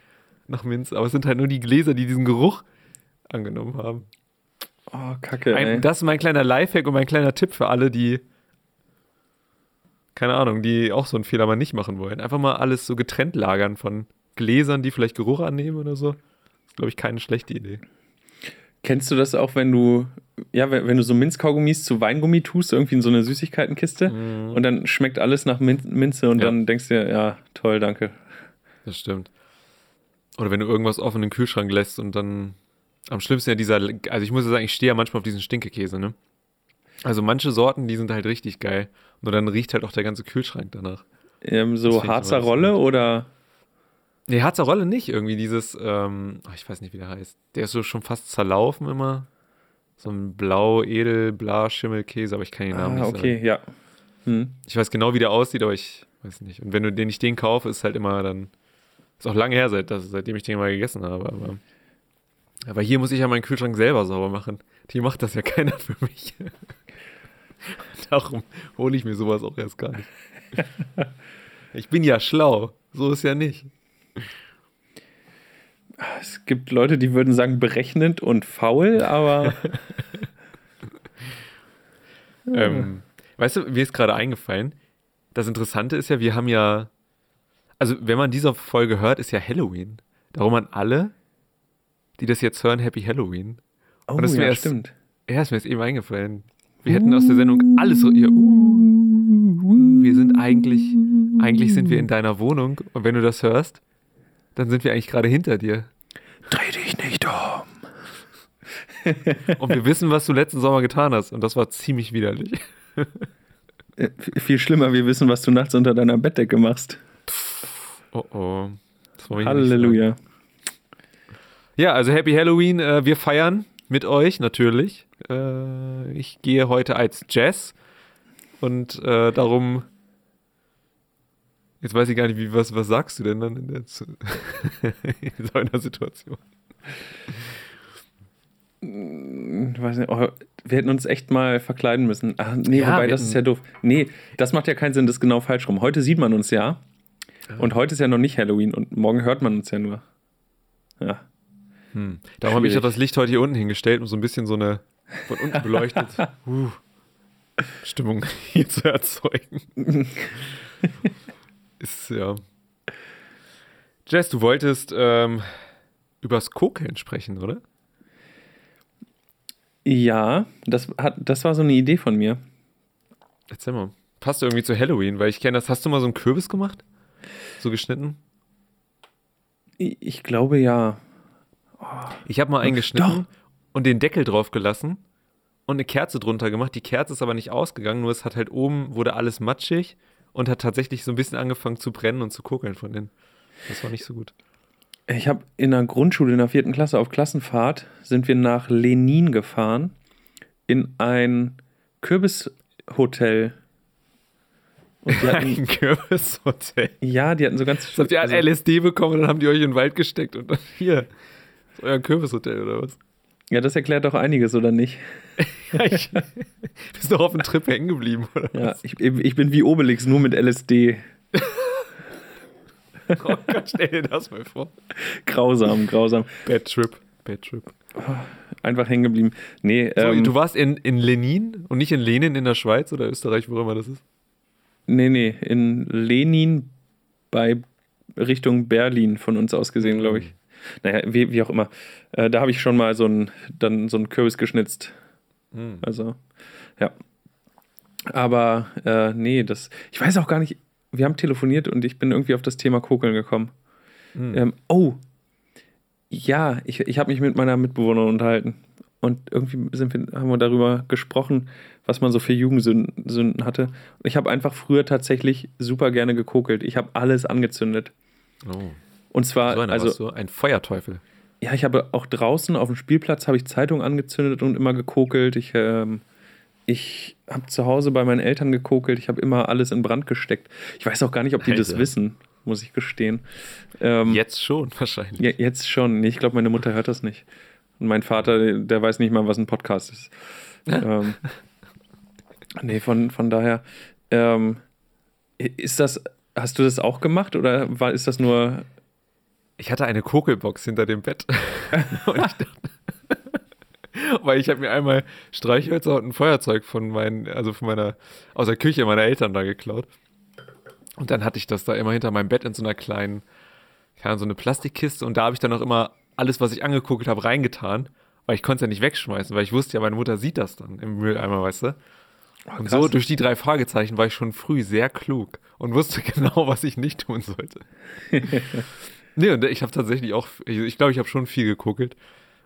nach Minze. Aber es sind halt nur die Gläser, die diesen Geruch angenommen haben. Oh, Kacke, ey. Ein, das ist mein kleiner Lifehack und mein kleiner Tipp für alle, die, keine Ahnung, die auch so einen Fehler mal nicht machen wollen. Einfach mal alles so getrennt lagern von, Gläsern, die vielleicht Geruch annehmen oder so. Glaube ich, keine schlechte Idee. Kennst du das auch, wenn du, ja, wenn, wenn du so Minzkaugummis zu Weingummi tust, irgendwie in so eine Süßigkeitenkiste und dann schmeckt alles nach Min Minze und. Ja. dann denkst du dir, ja, toll, danke. Das stimmt. Oder wenn du irgendwas offen in den Kühlschrank lässt und dann am schlimmsten ja dieser, also ich muss ja sagen, ich stehe ja manchmal auf diesen Stinkekäse, ne? Also manche Sorten, die sind halt richtig geil. Nur dann riecht halt auch der ganze Kühlschrank danach. Ähm, so Harzer Rolle oder Nee, Harzer Rolle nicht. Irgendwie dieses, ähm, ach, ich weiß nicht, wie der heißt. Der ist so schon fast zerlaufen immer. So ein blau, edel, bla, Schimmelkäse, aber ich kann den Namen ah, nicht okay, sagen. ja. Hm. Ich weiß genau, wie der aussieht, aber ich weiß nicht. Und wenn du den ich den kaufe, ist halt immer dann. Ist auch lange her, seit, das, seitdem ich den mal gegessen habe. Aber, aber hier muss ich ja meinen Kühlschrank selber sauber machen. Hier macht das ja <laughs> keiner für mich. <laughs> Darum hole ich mir sowas auch erst gar nicht. <laughs> Ich bin ja schlau. So ist ja nicht. Es gibt Leute, die würden sagen berechnend und faul, aber <laughs> Ähm, weißt du, mir ist gerade eingefallen, das Interessante ist ja, wir haben ja, also wenn man diese Folge hört, ist ja Halloween. Darum an alle, die das jetzt hören, Happy Halloween. oh, Und das ist mir ja, erst- stimmt. Ja, ist mir jetzt eben eingefallen. Wir hätten aus der Sendung alles so, ja, uh, wir sind eigentlich, eigentlich sind wir in deiner Wohnung und wenn du das hörst, dann sind wir eigentlich gerade hinter dir. Dreh dich nicht um. <laughs> Und wir wissen, was du letzten Sommer getan hast und das war ziemlich widerlich. Äh, Viel schlimmer, wir wissen, was du nachts unter deiner Bettdecke machst. Oh oh. Halleluja. Ja, also Happy Halloween. Äh, wir feiern mit euch natürlich. Äh, ich gehe heute als Jazz und äh, darum. Jetzt weiß ich gar nicht, wie, was, was sagst du denn dann in, der, <laughs> in so einer Situation? Ich weiß nicht, oh, wir hätten uns echt mal verkleiden müssen. Ach, nee, Ja, wobei, das ist ja doof. Nee, das macht ja keinen Sinn, das ist genau falsch rum. Heute sieht man uns ja. Und heute ist ja noch nicht Halloween und morgen hört man uns ja nur. Ja. Hm. Darum habe ich auch das Licht heute hier unten hingestellt, um so ein bisschen so eine von unten beleuchtet <laughs> uh, Stimmung <laughs> hier zu erzeugen. Ist ja. Jess, du wolltest ähm, übers Kokeln sprechen, oder? Ja, das, hat, das war so eine Idee von mir. Erzähl mal. Passt irgendwie zu Halloween, weil ich kenne das. Hast du mal so einen Kürbis gemacht? So geschnitten? Ich, ich glaube ja. Ich habe mal einen geschnitten und den Deckel drauf gelassen und eine Kerze drunter gemacht. Die Kerze ist aber nicht ausgegangen, nur es hat halt oben, wurde alles matschig und hat tatsächlich so ein bisschen angefangen zu brennen und zu kokeln von innen. Das war nicht so gut. Ich habe in der Grundschule in der vierten Klasse auf Klassenfahrt sind wir nach Lenin gefahren in ein Kürbishotel. Und die hatten, <laughs> Ein Kürbishotel. ja, die hatten so ganz. Das habt ihr also- LSD bekommen und dann haben die euch in den Wald gesteckt und dann hier. Ist euer Kürbishotel oder was? Ja, das erklärt doch einiges, oder nicht? <laughs> Ich, bist doch auf dem Trip hängen geblieben, oder? Ja, ich, ich bin wie Obelix, nur mit LSD. <laughs> Oh Gott, stell dir das mal vor. Grausam, grausam. Bad Trip. Bad Trip. Einfach hängen geblieben. Nee, So, ähm, du warst in, in Lenin und nicht in Lenin in der Schweiz oder Österreich, wo immer das ist? nee, nee, in Lenin bei Richtung Berlin von uns aus gesehen, glaube ich. Naja, wie, wie auch immer. Äh, da habe ich schon mal so einen, dann so einen Kürbis geschnitzt. Hm. Also, ja. Aber äh, nee, das. Ich weiß auch gar nicht. Wir haben telefoniert und ich bin irgendwie auf das Thema Kokeln gekommen. Hm. Ähm, oh. Ja, ich, ich habe mich mit meiner Mitbewohnerin unterhalten. Und irgendwie sind wir, haben wir darüber gesprochen, was man so für Jugendsünden Sünden hatte. Und ich habe einfach früher tatsächlich super gerne gekokelt. Ich habe alles angezündet. Oh. Und zwar, So also, warst du, ein Feuerteufel. ja, ich habe auch draußen auf dem Spielplatz habe ich Zeitung angezündet und immer gekokelt. Ich, ähm, ich habe zu Hause bei meinen Eltern gekokelt. Ich habe immer alles in Brand gesteckt. Ich weiß auch gar nicht, ob die das Alter. wissen, muss ich gestehen. Ähm, Jetzt schon, wahrscheinlich. ja, jetzt schon. Nee, ich glaube, meine Mutter hört das nicht. Und mein Vater, der weiß nicht mal, was ein Podcast ist. <laughs> ähm, nee, von, von daher. Ähm, ist das, hast du das auch gemacht oder war, ist das nur. Ich hatte eine Kokelbox hinter dem Bett. <laughs> und ich dachte, <laughs> weil ich habe mir einmal Streichhölzer und ein Feuerzeug von meinen, also von meiner, aus der Küche meiner Eltern da geklaut. Und dann hatte ich das da immer hinter meinem Bett in so einer kleinen, ja, so eine Plastikkiste und da habe ich dann auch immer alles, was ich angeguckt habe, reingetan, weil ich konnte es ja nicht wegschmeißen, weil ich wusste ja, meine Mutter sieht das dann im Mülleimer, weißt du? Und so durch die drei Fragezeichen war ich schon früh sehr klug und wusste <laughs> genau, was ich nicht tun sollte. Nee, und ich habe tatsächlich auch, ich glaube, ich habe schon viel geguckt.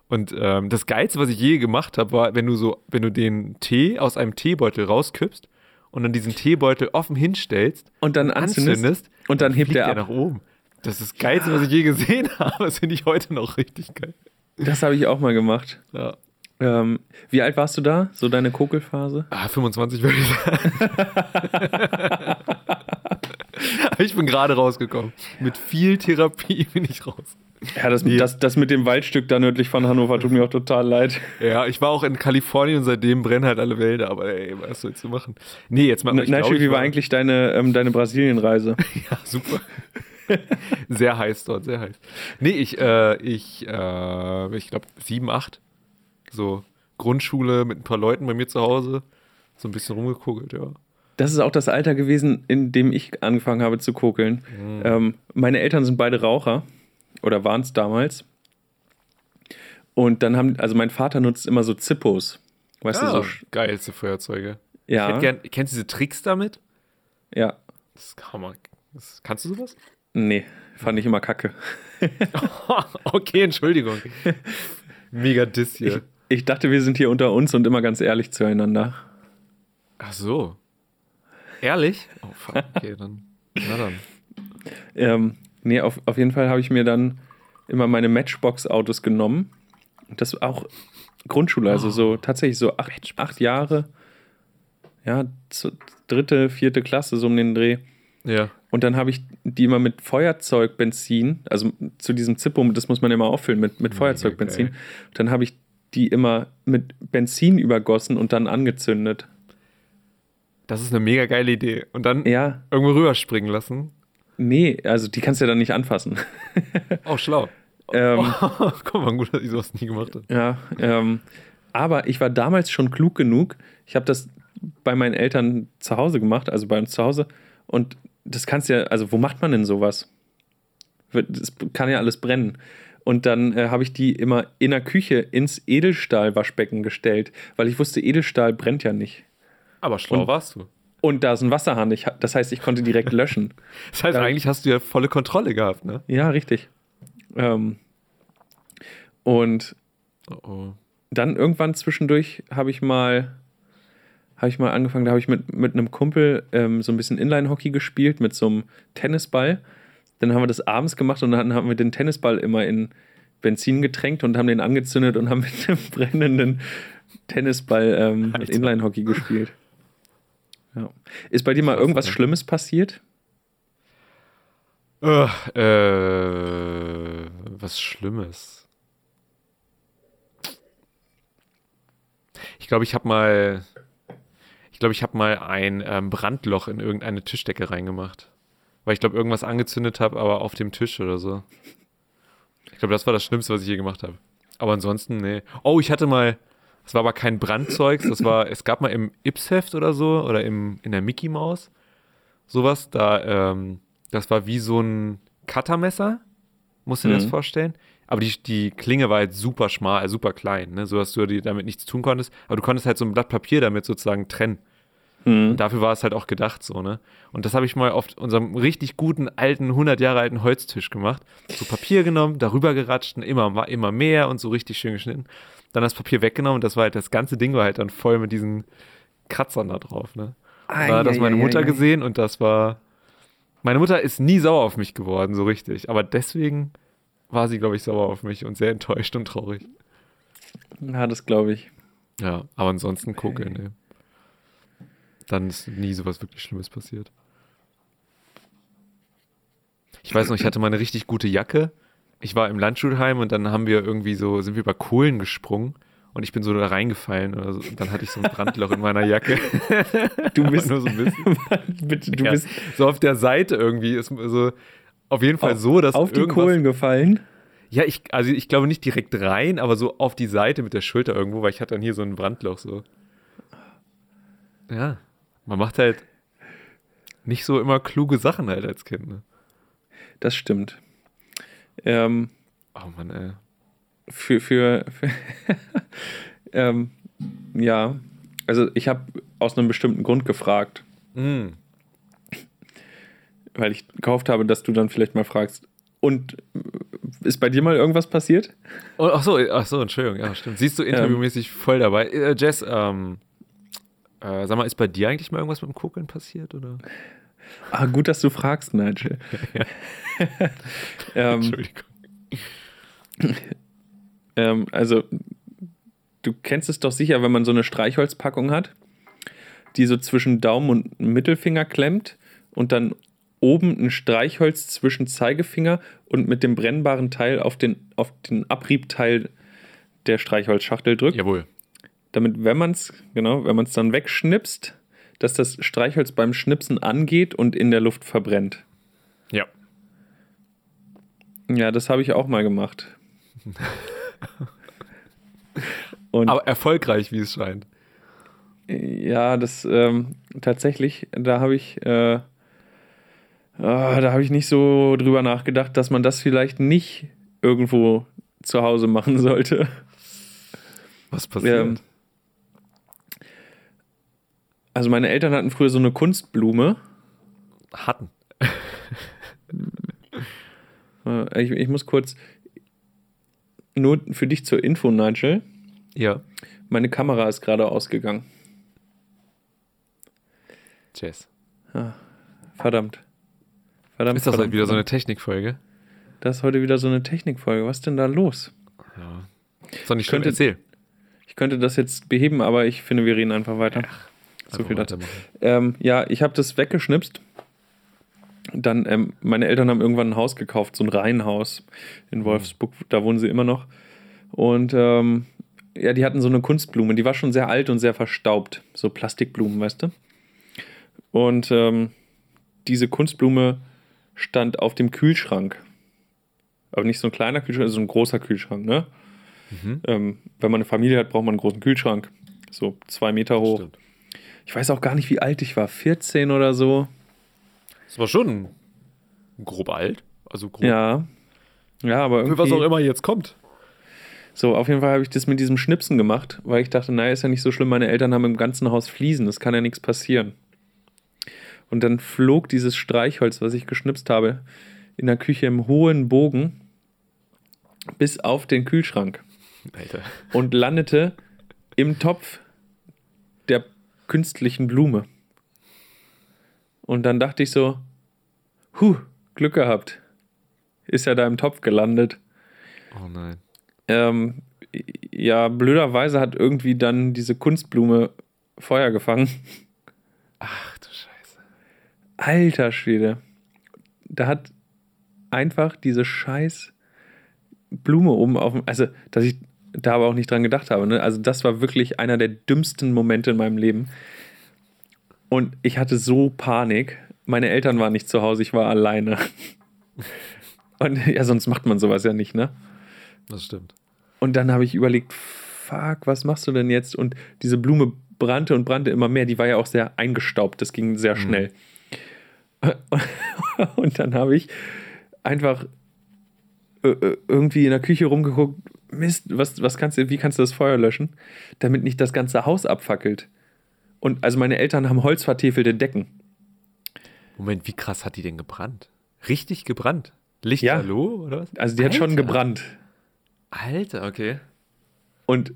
Und ähm, das Geilste, was ich je gemacht habe, war, wenn du so, wenn du den Tee aus einem Teebeutel rauskippst und dann diesen Teebeutel offen hinstellst Und dann anzündest und dann hebt fliegt er der ab. nach oben. Das ist das Geilste, was ich je gesehen <laughs> habe. Das finde ich heute noch richtig geil. Das habe ich auch mal gemacht. Ja. Ähm, wie alt warst du da? So deine Kokelphase? Ah, 25 würde ich sagen. <laughs> <laughs> ich bin gerade rausgekommen. Mit viel Therapie <laughs> bin ich raus. Ja, das, Nee. das, das mit dem Waldstück da nördlich von Hannover tut mir auch total leid. Ja, ich war auch in Kalifornien und seitdem brennen halt alle Wälder, aber ey, was sollst du machen? Nee, jetzt mal. Nein, wie war eigentlich deine, ähm, deine Brasilienreise? <laughs> Ja, super. sehr heiß dort, sehr heiß. Nee, ich, äh, ich, äh, ich glaube, sieben, acht. So Grundschule mit ein paar Leuten bei mir zu Hause. So ein bisschen rumgekugelt, ja. Das ist auch das Alter gewesen, in dem ich angefangen habe zu kokeln. Ähm, meine Eltern sind beide Raucher oder waren es damals. Und dann haben, also mein Vater nutzt immer so Zippos. Weißt du, so, sch- geilste Feuerzeuge. Ja, gern, kennst du diese Tricks damit? ja, Das ist Hammer. Das, kannst du sowas? nee, fand ich immer kacke. <laughs> okay, Entschuldigung. Mega Diss hier. Ich, ich dachte, wir sind hier unter uns und immer ganz ehrlich zueinander. Ach so. Ehrlich? Oh, fuck. Okay, dann. Na dann. <laughs> Ähm, nee, auf, auf jeden Fall habe ich mir dann immer meine Matchbox-Autos genommen. Das auch Grundschule, also so tatsächlich so acht, acht Jahre. Ja, dritte, vierte Klasse, so um den Dreh. Ja. Und dann habe ich die immer mit Feuerzeugbenzin, also zu diesem Zippo, das muss man immer auffüllen mit, mit Feuerzeugbenzin. geil. Dann habe ich die immer mit Benzin übergossen und dann angezündet. Das ist eine mega geile Idee. Und dann Ja, irgendwo rüberspringen lassen. nee, also die kannst du ja dann nicht anfassen. Auch <laughs> schlau. ähm, <laughs> Guck mal, gut, dass ich sowas nie gemacht habe. Ja, ähm, aber ich war damals schon klug genug. Ich habe das bei meinen Eltern zu Hause gemacht, also bei uns zu Hause. Und das kannst ja, also wo macht man denn sowas? Das kann ja alles brennen. Und dann äh, habe ich die immer in der Küche ins Edelstahlwaschbecken gestellt, weil ich wusste, Edelstahl brennt ja nicht. Aber schlau Und- warst du. Und da ist ein Wasserhahn, ich, das heißt, ich konnte direkt löschen. <laughs> Das heißt, Ja. eigentlich hast du ja volle Kontrolle gehabt, ne? Ja, richtig. Ähm, und Oh, oh. dann irgendwann zwischendurch habe ich mal habe ich mal angefangen, da habe ich mit, mit einem Kumpel ähm, so ein bisschen Inline-Hockey gespielt mit so einem Tennisball. Dann haben wir das abends gemacht und dann haben wir den Tennisball immer in Benzin getränkt und haben den angezündet und haben <laughs> mit einem brennenden Tennisball ähm. Inline-Hockey gespielt. Ja. Ist bei dir mal irgendwas? Schlimmes passiert? Äh, äh, was Schlimmes. Ich glaube, ich habe mal, ich glaube, ich habe mal ein ähm, Brandloch in irgendeine Tischdecke reingemacht, weil ich glaube irgendwas angezündet habe, aber auf dem Tisch oder so. Ich glaube, das war das Schlimmste, was ich je gemacht habe. Aber ansonsten, nee. Oh, ich hatte mal, das war aber kein Brandzeugs, das war, es gab mal im Ips-Heft oder so oder im, in der Mickey Maus sowas, da, ähm, das war wie so ein Cuttermesser, musst du dir das Mhm. vorstellen. Aber die, die Klinge war halt super schmal, super klein, ne? so dass du damit nichts tun konntest. Aber du konntest halt so ein Blatt Papier damit sozusagen trennen. Hm. Und dafür war es halt auch gedacht so, ne? Und das habe ich mal auf unserem richtig guten, alten, 100 Jahre alten Holztisch gemacht. So Papier genommen, darüber geratscht und immer, immer mehr und so richtig schön geschnitten. Dann das Papier weggenommen und das war halt, das ganze Ding war halt dann voll mit diesen Kratzern da drauf, ne? Und dann hat das meine Mutter gesehen und das war. Meine Mutter ist nie sauer auf mich geworden, so richtig. Aber deswegen war sie, glaube ich, sauer auf mich und sehr enttäuscht und traurig. Ja, das glaube ich. Ja, aber ansonsten gucke, ne. Dann ist nie sowas wirklich Schlimmes passiert. Ich weiß noch, ich hatte mal eine richtig gute Jacke. Ich war im Landschulheim und dann haben wir irgendwie so, sind wir über Kohlen gesprungen und ich bin so da reingefallen oder so. Und dann hatte ich so ein Brandloch in meiner Jacke. <laughs> Du bist, nur so ein bisschen. <laughs> bitte, du ja, bist so auf der Seite irgendwie ist so auf jeden Fall auf, so, dass auf die Kohlen gefallen. Ja, ich also ich glaube nicht direkt rein, aber so auf die Seite mit der Schulter irgendwo, weil ich hatte dann hier so ein Brandloch so. Ja, man macht halt nicht so immer kluge Sachen halt als Kind. Ne? Das stimmt. Ähm, Oh Mann, ey. für, für, für <laughs> ähm, ja, also ich habe aus einem bestimmten Grund gefragt, Mm. weil ich gehofft habe, dass du dann vielleicht mal fragst. Und äh, ist bei dir mal irgendwas passiert? Oh, ach so, ach so, Entschuldigung, ja, stimmt. Siehst du interviewmäßig voll dabei. Äh, Jess, ähm, äh, sag mal, ist bei dir eigentlich mal irgendwas mit dem Kugeln passiert, oder? Ah, gut, dass du fragst, Nigel. <laughs> <laughs> ähm, Entschuldigung. <laughs> ähm, also, du kennst es doch sicher, wenn man so eine Streichholzpackung hat, die so zwischen Daumen und Mittelfinger klemmt und dann oben ein Streichholz zwischen Zeigefinger und mit dem brennbaren Teil auf den, auf den Abriebteil der Streichholzschachtel drückt. Jawohl. Damit, wenn man es, genau, wenn man es dann wegschnipst, dass das Streichholz beim Schnipsen angeht und in der Luft verbrennt. Ja. Ja, das habe ich auch mal gemacht. <laughs> Und Aber erfolgreich, wie es scheint. ja, das ähm, tatsächlich, da habe ich, äh, ah, da habe ich nicht so drüber nachgedacht, dass man das vielleicht nicht irgendwo zu Hause machen sollte. Was passiert? Ähm, also meine Eltern hatten früher so eine Kunstblume. Hatten. Äh, Ich, ich muss kurz, nur für dich zur Info, Nigel, Ja. meine Kamera ist gerade ausgegangen. Jess. Verdammt. Verdammt. Ist das verdammt, halt wieder so eine verdammt. Technikfolge? Das ist heute wieder so eine Technikfolge. Was ist denn da los? Ja. Ist doch nicht schlimm, Könnte- erzähl. Ich könnte das jetzt beheben, aber ich finde, wir reden einfach weiter. So viel dazu. Ähm, ja, ich habe das weggeschnipst. Dann, ähm, meine Eltern haben irgendwann ein Haus gekauft, so ein Reihenhaus in Wolfsburg, da wohnen sie immer noch. Und ähm, ja, die hatten so eine Kunstblume, die war schon sehr alt und sehr verstaubt. So Plastikblumen, weißt du? Und ähm, diese Kunstblume stand auf dem Kühlschrank. Aber nicht so ein kleiner Kühlschrank, so ein großer Kühlschrank, ne? Mhm. Ähm, wenn man eine Familie hat, braucht man einen großen Kühlschrank. So zwei Meter hoch. Stimmt. Ich weiß auch gar nicht, wie alt ich war. 14 oder so. Das war schon grob alt. Also grob. Ja. Ja, aber Für was auch irgendwie. immer jetzt kommt. So, auf jeden Fall habe ich das mit diesem Schnipsen gemacht, weil ich dachte, naja, ist ja nicht so schlimm. Meine Eltern haben im ganzen Haus Fliesen, es kann ja nichts passieren. Und dann flog dieses Streichholz, was ich geschnipst habe, in der Küche im hohen Bogen bis auf den Kühlschrank Alter. und landete im Topf künstlichen Blume. Und dann dachte ich so, huh, Glück gehabt. Ist ja da im Topf gelandet. Oh nein. Ähm, ja, blöderweise hat irgendwie dann diese Kunstblume Feuer gefangen. Ach du Scheiße. Alter Schwede. Da hat einfach diese scheiß Blume oben auf dem, also, dass ich da aber auch nicht dran gedacht habe. Ne? Also, das war wirklich einer der dümmsten Momente in meinem Leben. Und ich hatte so Panik. Meine Eltern waren nicht zu Hause, ich war alleine. <laughs> Und ja, sonst macht man sowas ja nicht, ne? Das stimmt. Und dann habe ich überlegt, fuck, was machst du denn jetzt? Und diese Blume brannte und brannte immer mehr. Die war ja auch sehr eingestaubt. Das ging sehr schnell. <laughs> Und dann habe ich einfach irgendwie in der Küche rumgeguckt. Mist, was, was kannst du, wie kannst du das Feuer löschen, damit nicht das ganze Haus abfackelt? Und also meine Eltern haben holzvertäfelte Decken. Moment, wie krass hat die denn gebrannt? Richtig gebrannt? Licht Ja. hallo, oder was? Also die hat schon Alter. gebrannt. Alter, okay. Und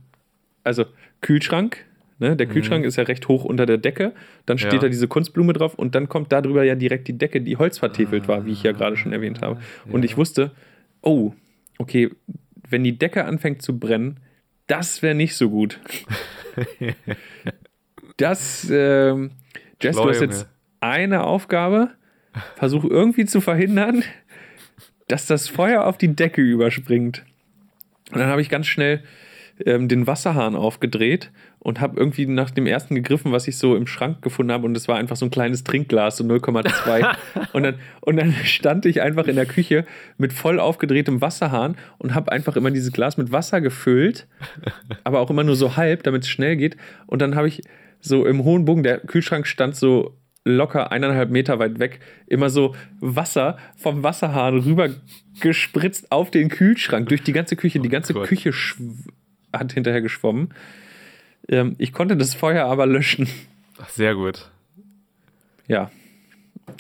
also Kühlschrank, ne? der Kühlschrank ist ja recht hoch unter der Decke. Dann steht Ja. da diese Kunstblume drauf und dann kommt darüber ja direkt die Decke, die holzvertäfelt war, wie ich ja gerade schon erwähnt habe. Und ja. ich wusste, oh, okay, wenn die Decke anfängt zu brennen, das wäre nicht so gut. <laughs> das, ähm, Jess, du hast jetzt eine Aufgabe. Versuch irgendwie zu verhindern, dass das Feuer auf die Decke überspringt. Und dann habe ich ganz schnell ähm, den Wasserhahn aufgedreht und habe irgendwie nach dem ersten gegriffen, was ich so im Schrank gefunden habe. Und es war einfach so ein kleines Trinkglas, so 0,2. <laughs> und, dann, und dann stand ich einfach in der Küche mit voll aufgedrehtem Wasserhahn und habe einfach immer dieses Glas mit Wasser gefüllt, aber auch immer nur so halb, damit es schnell geht. Und dann habe ich so im hohen Bogen, der Kühlschrank stand so locker eineinhalb Meter weit weg immer so Wasser vom Wasserhahn rüber gespritzt auf den Kühlschrank, durch die ganze Küche. Die ganze Gott. Küche hat hinterher geschwommen. Ähm, ich konnte das Feuer aber löschen. Ach, sehr gut. Ja.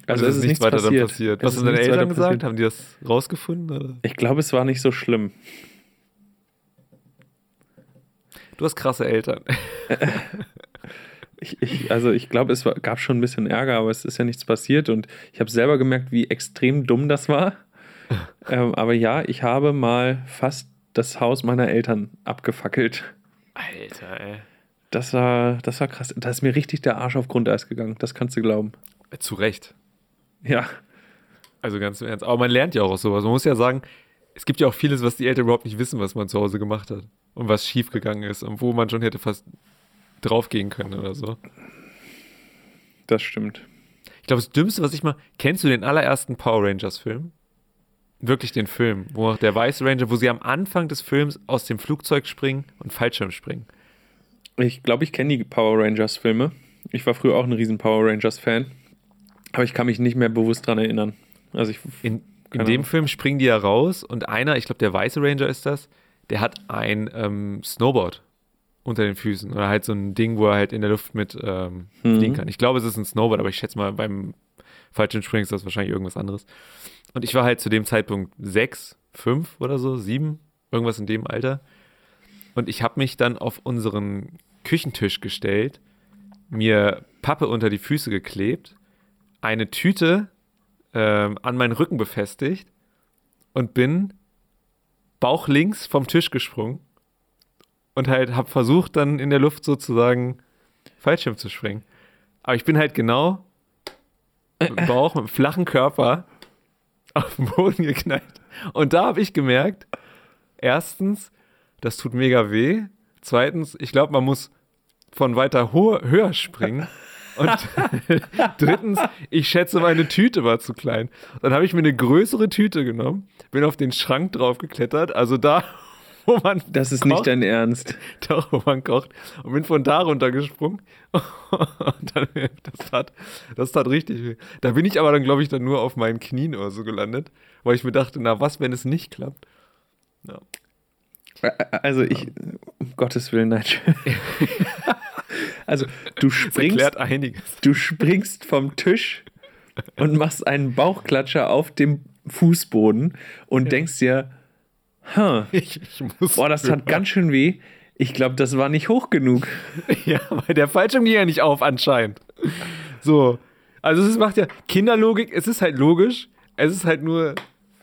Also, es ist nichts weiter dann passiert. Es Was haben deine Eltern gesagt? passiert. Haben die das rausgefunden? Oder? Ich glaube, es war nicht so schlimm. Du hast krasse Eltern. Ich, ich, also ich glaube, es war, gab schon ein bisschen Ärger, aber es ist ja nichts passiert und ich habe selber gemerkt, wie extrem dumm das war. <laughs> ähm, aber ja, ich habe mal fast das Haus meiner Eltern abgefackelt. Alter, ey. Das war, das war krass. Da ist mir richtig der Arsch auf Grundeis gegangen. Das kannst du glauben. Zu Recht. Ja, Also ganz im Ernst. Aber man lernt ja auch aus sowas. Man muss ja sagen, es gibt ja auch vieles, was die Eltern überhaupt nicht wissen, was man zu Hause gemacht hat. Und was schiefgegangen ist und wo man schon hätte fast draufgehen können oder so. das stimmt. Ich glaube, das Dümmste, was ich mal. Kennst du den allerersten Power Rangers-Film? Wirklich den Film, wo der Weiße Ranger, wo sie am Anfang des Films aus dem Flugzeug springen und Fallschirm springen. Ich glaube, ich kenne die Power Rangers Filme. Ich war früher auch ein riesen Power Rangers Fan. Aber ich kann mich nicht mehr bewusst dran erinnern. Also ich, In, in dem. Film springen die ja raus und einer, ich glaube, der Weiße Ranger ist das, der hat ein ähm, Snowboard unter den Füßen oder halt so ein Ding, wo er halt in der Luft mit ähm, Mhm. fliegen kann. Ich glaube, es ist ein Snowboard, aber ich schätze mal, beim Fallschirmspringen ist das wahrscheinlich irgendwas anderes. Und ich war halt zu dem Zeitpunkt sechs, fünf oder so, sieben, irgendwas in dem Alter. Und ich habe mich dann auf unseren Küchentisch gestellt, mir Pappe unter die Füße geklebt, eine Tüte ähm, an meinen Rücken befestigt und bin bauchlinks vom Tisch gesprungen und halt habe versucht, dann in der Luft sozusagen Fallschirm zu springen. Aber ich bin halt genau mit Bauch, mit dem flachen Körper auf den Boden geknallt. Und da habe ich gemerkt, erstens, das tut mega weh. Zweitens, ich glaube, man muss von weiter höher springen. Und <laughs> drittens, ich schätze, meine Tüte war zu klein. Dann habe ich mir eine größere Tüte genommen, bin auf den Schrank drauf geklettert, also da, wo man das ist kocht, nicht dein Ernst. <laughs> da, wo man kocht, und bin von da runtergesprungen. <laughs> Und dann, das, tat, das tat richtig weh. Da bin ich aber dann, glaube ich, dann nur auf meinen Knien oder so gelandet, weil ich mir dachte, na was, wenn es nicht klappt? Ja. Also ich, um Gottes Willen, nein. <laughs> also du springst, du springst vom Tisch und machst einen Bauchklatscher auf dem Fußboden und denkst dir, huh, <laughs> Ich, ich muss boah, das tat ganz schön weh. Ich glaube, das war nicht hoch genug. <laughs> Ja, weil der Fallschirm ging ja nicht auf anscheinend. So. Also es macht ja Kinderlogik, es ist halt logisch, es ist halt nur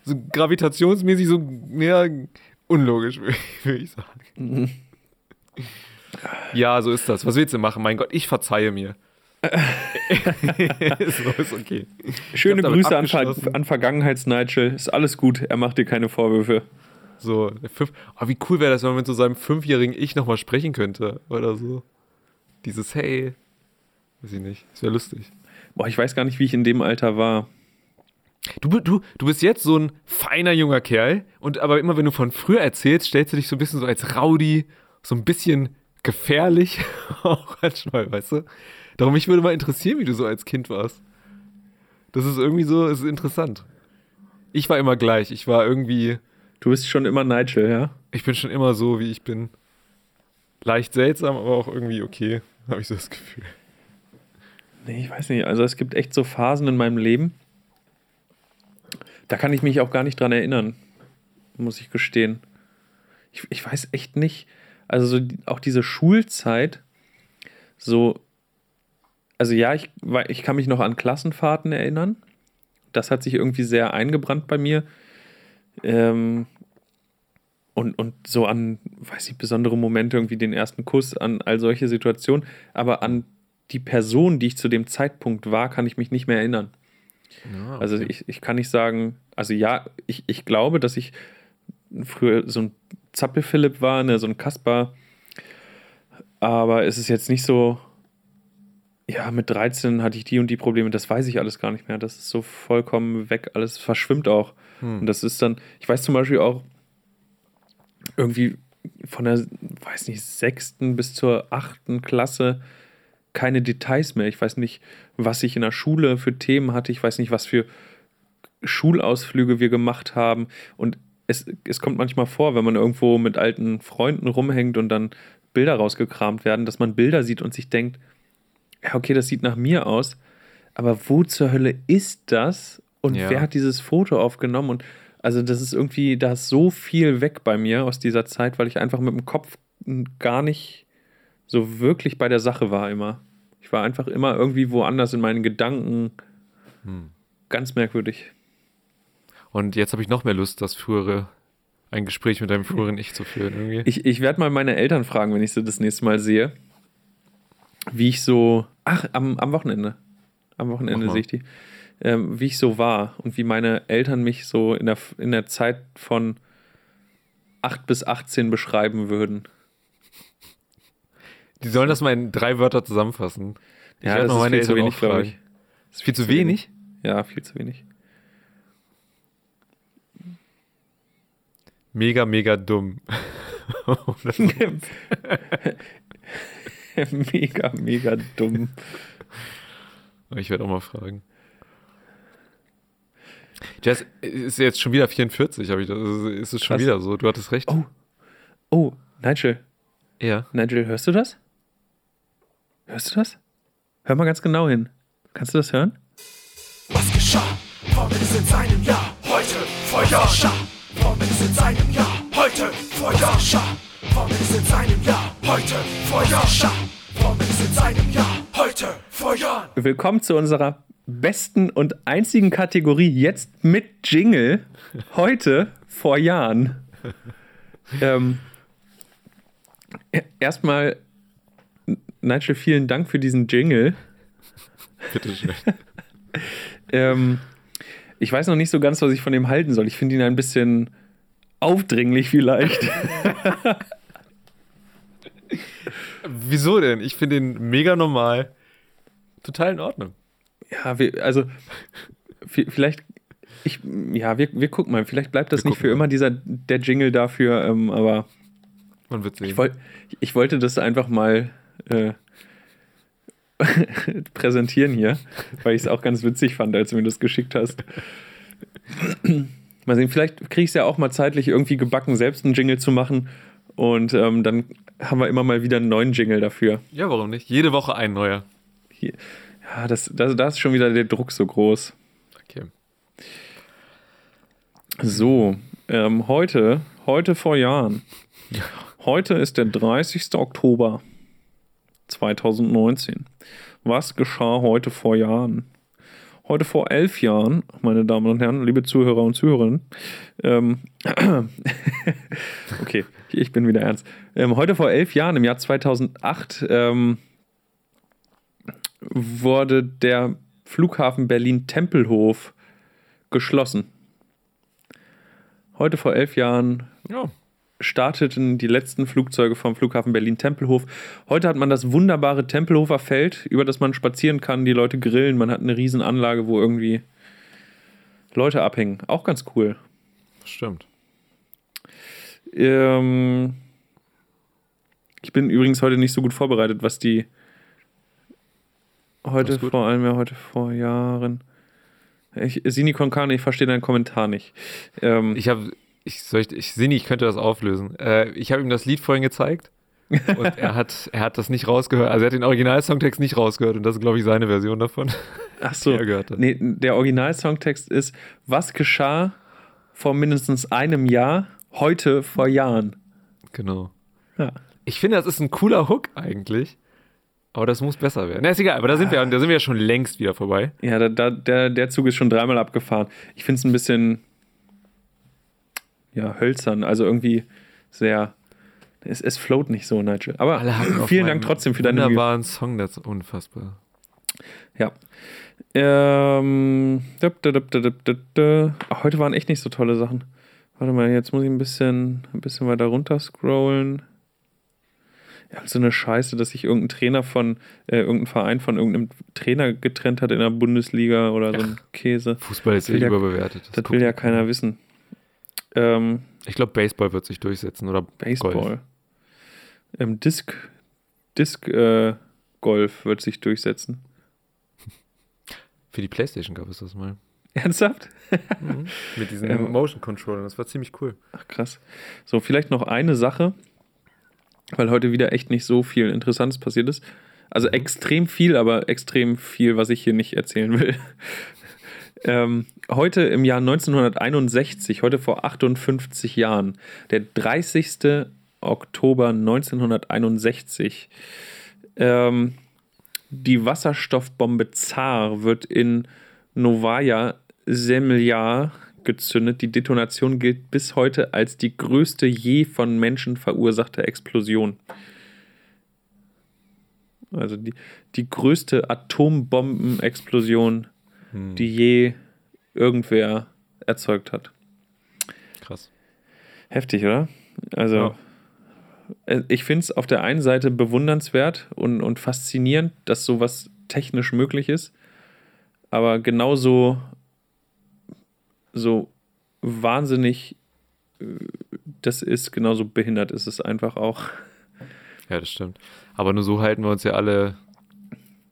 so gravitationsmäßig so ja, unlogisch, <laughs> würde ich- sagen. Ja, so ist das. Was willst du machen? Mein Gott, ich verzeihe mir. <laughs> <laughs> so ist okay. Schöne Grüße an, Ver an Vergangenheits-Nigel. Ist alles gut. Er macht dir keine Vorwürfe. So, fünf, oh, wie cool wäre das, wenn man mit so seinem fünfjährigen Ich nochmal sprechen könnte oder so. Dieses Hey, weiß ich nicht, das wäre lustig. Boah, ich weiß gar nicht, wie ich in dem Alter war. Du, du, du bist jetzt so ein feiner junger Kerl und aber immer wenn du von früher erzählst, stellst du dich so ein bisschen so als Rowdy, so ein bisschen gefährlich <laughs> auch manchmal, weißt du? Darum mich würde mal interessieren, wie du so als Kind warst. Das ist irgendwie so, es ist interessant. Ich war immer gleich, ich war irgendwie, Du bist schon immer Nigel, ja? ich bin schon immer so, wie ich bin. Leicht seltsam, aber auch irgendwie okay, habe ich so das Gefühl. Nee, ich weiß nicht. Also es gibt echt so Phasen in meinem Leben, da kann ich mich auch gar nicht dran erinnern, muss ich gestehen. Ich, ich weiß echt nicht. Also so auch diese Schulzeit, so, also ja, ich, ich kann mich noch an Klassenfahrten erinnern. Das hat sich irgendwie sehr eingebrannt bei mir. Ähm, und, und so an, weiß ich, besondere Momente, irgendwie den ersten Kuss, an all solche Situationen. Aber an die Person, die ich zu dem Zeitpunkt war, kann ich mich nicht mehr erinnern. Ja, Also ich, ich kann nicht sagen, also ja, ich, ich glaube, dass ich früher so ein Zappel-Philipp war, ne, so ein Kasper. Aber es ist jetzt nicht so, ja, mit 13 hatte ich die und die Probleme, das weiß ich alles gar nicht mehr. Das ist so vollkommen weg, alles verschwimmt auch. Und das ist dann, ich weiß zum Beispiel auch irgendwie von der, weiß nicht, sechsten bis zur achten Klasse keine Details mehr. Ich weiß nicht, was ich in der Schule für Themen hatte. Ich weiß nicht, was für Schulausflüge wir gemacht haben. Und es, es kommt manchmal vor, wenn man irgendwo mit alten Freunden rumhängt und dann Bilder rausgekramt werden, dass man Bilder sieht und sich denkt, ja, okay, das sieht nach mir aus, aber wo zur Hölle ist das? Und Ja. wer hat dieses Foto aufgenommen? Und also das ist irgendwie, da ist so viel weg bei mir aus dieser Zeit, weil ich einfach mit dem Kopf gar nicht so wirklich bei der Sache war immer. Ich war einfach immer irgendwie woanders in meinen Gedanken. Hm. Ganz merkwürdig. Und jetzt habe ich noch mehr Lust, das frühere, ein Gespräch mit deinem früheren Ich zu führen. Irgendwie. Ich, ich werde mal meine Eltern fragen, wenn ich sie das nächste Mal sehe, wie ich so. Ach, am, am Wochenende. Am Wochenende sehe ich die. Ähm, wie ich so war und wie meine Eltern mich so in der, in der Zeit von 8 bis 18 beschreiben würden. Die sollen das mal in drei Wörter zusammenfassen. Ich Ja, das ist meine viel zu wenig, glaube ich. Das Ist viel zu wenig? Ja, viel zu wenig. Mega, mega dumm. <laughs> Mega, mega dumm. ich werde auch mal fragen. Jess, ist jetzt schon wieder 44, habe ich das. Ist es schon Was? wieder so? Du hattest recht. Oh. Oh, Nigel. Ja. Nigel, hörst du das? Hörst du das? Hör mal ganz genau hin. Kannst du das hören? Was geschah? Formel in seinem Jahr, heute geschah? Formel in seinem Jahr, heute geschah? Formel in seinem Jahr, heute geschah? Formel in seinem Jahr, heute Jahren. Willkommen zu unserer besten und einzigen Kategorie jetzt mit Jingle. Heute vor Jahren. <laughs> ähm, e- erstmal, Nigel, vielen Dank für diesen Jingle. Bitte schön. <laughs> Ähm, ich weiß noch nicht so ganz, was ich von dem halten soll. Ich finde ihn ein bisschen aufdringlich vielleicht. <laughs> Wieso denn? Ich finde ihn mega normal. Total in Ordnung. Ja, wir, also vi- vielleicht, ich, ja, wir, wir gucken mal. Vielleicht bleibt das Wir nicht für mal. immer dieser der Jingle dafür, ähm, aber Man wird sehen. ich, wollt, ich wollte das einfach mal äh, <laughs> präsentieren hier, weil ich es auch ganz witzig fand, als du mir das geschickt hast. mal sehen, vielleicht kriege ich es ja auch mal zeitlich irgendwie gebacken, selbst einen Jingle zu machen. Und ähm, dann haben wir immer mal wieder einen neuen Jingle dafür. ja, warum nicht? Jede Woche ein neuer. Hier. Ja, das, das, da ist schon wieder der Druck so groß. Okay. So, ähm, heute, heute vor Jahren. Heute ist der 30. Oktober 2019. Was geschah heute vor Jahren? Heute vor elf Jahren, meine Damen und Herren, liebe Zuhörer und Zuhörerinnen, ähm, <laughs> okay, ich bin wieder ernst. Ähm, heute vor elf Jahren, im Jahr 2008, ähm, wurde der Flughafen Berlin-Tempelhof geschlossen. Heute vor elf Jahren Ja. Starteten die letzten Flugzeuge vom Flughafen Berlin-Tempelhof. Heute hat man das wunderbare Tempelhofer Feld, über das man spazieren kann, die Leute grillen. Man hat eine riesen Anlage, wo irgendwie Leute abhängen. Auch ganz cool. Stimmt. Ähm, ich bin übrigens heute nicht so gut vorbereitet, was die heute vor allem ja heute vor Jahren. Ich, Sini Konkane, ich verstehe deinen Kommentar nicht. Ähm, Ich habe, ich, soll ich, ich Sini, ich könnte das auflösen. Äh, ich habe ihm das Lied vorhin gezeigt und <laughs> er hat, er hat das nicht rausgehört. Also er hat den Original-Songtext nicht rausgehört und das ist, glaube ich, seine Version davon. Ach so. Nee, der Originalsongtext ist: Was geschah vor mindestens einem Jahr, heute vor Jahren? Genau. Ja. Ich finde, das ist ein cooler Hook eigentlich. Aber das muss besser werden. Na, ist egal, aber da sind wir, da sind wir ja schon längst wieder vorbei. Ja, da, da, der, der Zug ist schon dreimal abgefahren. Ich finde es ein bisschen ja, hölzern, also irgendwie sehr. Es, es float nicht so, Nigel. Aber vielen Dank trotzdem für deine wunderbaren Song, das ist unfassbar. Ja. Ähm, heute waren echt nicht so tolle Sachen. Warte mal, jetzt muss ich ein bisschen, ein bisschen weiter runter scrollen. Ja, so eine Scheiße, dass sich irgendein Trainer von, äh, irgendein Verein von irgendeinem Trainer getrennt hat in der Bundesliga oder so ein Käse. Fußball ist Das eh ja- überbewertet. Das guckt will ja keiner wissen. Ähm, Ich glaube, Baseball wird sich durchsetzen oder Baseball. Golf. Ähm, Disc, Disc, äh, Golf wird sich durchsetzen. <laughs> Für die Playstation gab es das mal. Ernsthaft? <laughs> Mit diesen Ähm. Motion Controllern. Das war ziemlich cool. Ach krass. So, vielleicht noch eine Sache, weil heute wieder echt nicht so viel Interessantes passiert ist. Also extrem viel, aber extrem viel, was ich hier nicht erzählen will. Ähm, heute im Jahr 1961, heute vor 58 Jahren, der 30. Oktober 1961, ähm, die Wasserstoffbombe Zar wird in Novaya Semlja gezündet. Die Detonation gilt bis heute als die größte je von Menschen verursachte Explosion. Also die, die größte Atombombenexplosion, die je irgendwer erzeugt hat. Krass. Heftig, oder? Also, Ja. äh, ich finde es auf der einen Seite bewundernswert und, und faszinierend, dass sowas technisch möglich ist, aber genauso so wahnsinnig äh, das ist, genauso behindert ist es einfach auch. Ja, das stimmt. Aber nur so halten wir uns ja alle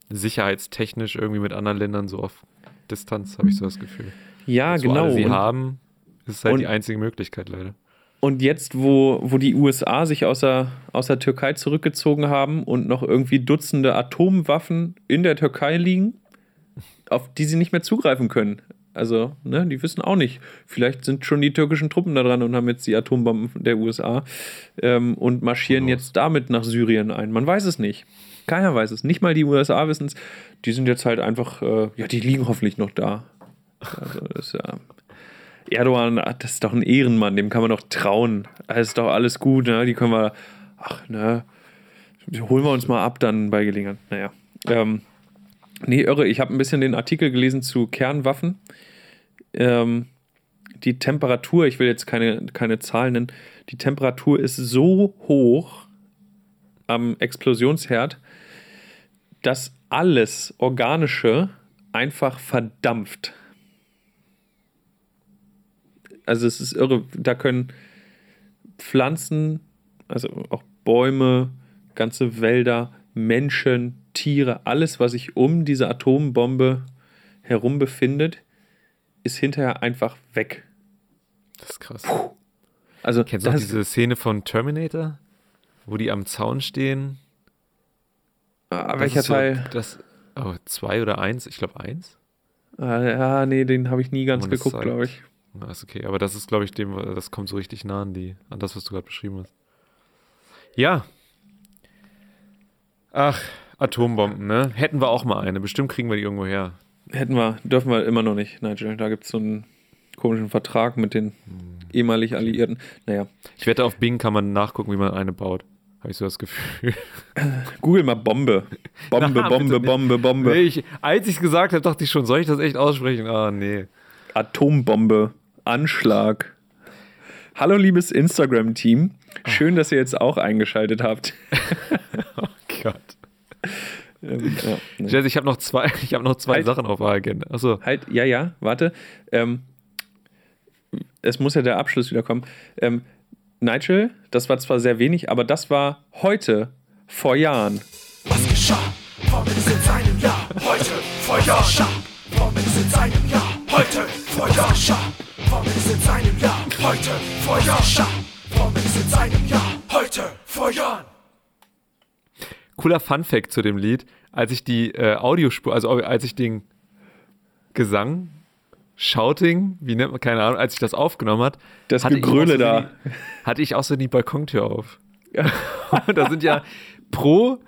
sicherheitstechnisch irgendwie mit anderen Ländern so auf Distanz, habe ich so das Gefühl. Ja, Dass genau. alle sie Und- haben, ist halt und- die einzige Möglichkeit leider. Und jetzt, wo, wo die USA sich aus der, aus der Türkei zurückgezogen haben und noch irgendwie Dutzende Atomwaffen in der Türkei liegen, auf die sie nicht mehr zugreifen können. Also, ne, die wissen auch nicht. Vielleicht sind schon die türkischen Truppen da dran und haben jetzt die Atombomben der USA ähm, und marschieren knows? jetzt damit nach Syrien ein. Man weiß es nicht. Keiner weiß es. Nicht mal die USA wissen es. Die sind jetzt halt einfach, äh, ja, die liegen hoffentlich noch da. Also, das ja. Erdogan, ah, das ist doch ein Ehrenmann, dem kann man doch trauen. Das ist doch alles gut, ne? Die können wir, ach, ne, holen wir uns mal ab dann bei Gelegenheit. Naja. Ähm, nee, irre, ich habe ein bisschen den Artikel gelesen zu Kernwaffen. Ähm, die Temperatur, ich will jetzt keine, keine Zahlen nennen, die Temperatur ist so hoch am Explosionsherd, dass alles Organische einfach verdampft. Also es ist irre, da können Pflanzen, also auch Bäume, ganze Wälder, Menschen, Tiere, alles, was sich um diese Atombombe herum befindet, ist hinterher einfach weg. Das ist krass. Also Kennst du diese Szene von Terminator, wo die am Zaun stehen? Ah, Das welcher so, Teil? Das, oh, zwei oder eins? Ich glaube eins. Ah, ja, nee, den habe ich nie ganz geguckt, glaube ich. Na, ist okay. Aber das ist, glaube ich, dem, das kommt so richtig nah an, die, an das, was du gerade beschrieben hast. Ja. Ach, Atombomben, ne? Hätten wir auch mal eine. Bestimmt kriegen wir die irgendwo her. Hätten wir, dürfen wir immer noch nicht, Nigel. Da gibt es so einen komischen Vertrag mit den Hm. ehemalig Alliierten. Naja, Ich wette, auf Bing kann man nachgucken, wie man eine baut. Habe ich so das Gefühl. <laughs> google mal Bombe. Bombe, <laughs> Na, Bombe. Bombe, Bombe. Nee, ich, als ich es gesagt habe, dachte ich schon, soll ich das echt aussprechen? Ah, nee. Atombombe, Anschlag. Hallo, liebes Instagram-Team. Schön, dass ihr jetzt auch eingeschaltet habt. <laughs> Oh Gott. ähm, ja, ne. Jess, ich habe noch zwei, ich hab noch zwei Halt. Sachen auf der Agenda. Achso. Halt, ja, ja, warte. Ähm, es muss ja der Abschluss wieder kommen. Ähm, Nigel, das war zwar sehr wenig, aber das war heute, vor Jahren. Was geschah? Formel ist in seinem Jahr. Heute vor Jahren. Formel ist in seinem Jahr. Heute vor Jahren. Formel ist in seinem Jahr. Heute vor Jahren. Formel ist in seinem Jahr. Heute vor Jahren. Cooler Fun-Fact zu dem Lied. Als ich die äh, Audiospur, also als ich den Gesang, Shouting, wie nennt man, keine Ahnung, als ich das aufgenommen hat, Das hatte Gegröle so da. Die, hatte ich auch so die Balkontür auf. <laughs> da sind ja pro,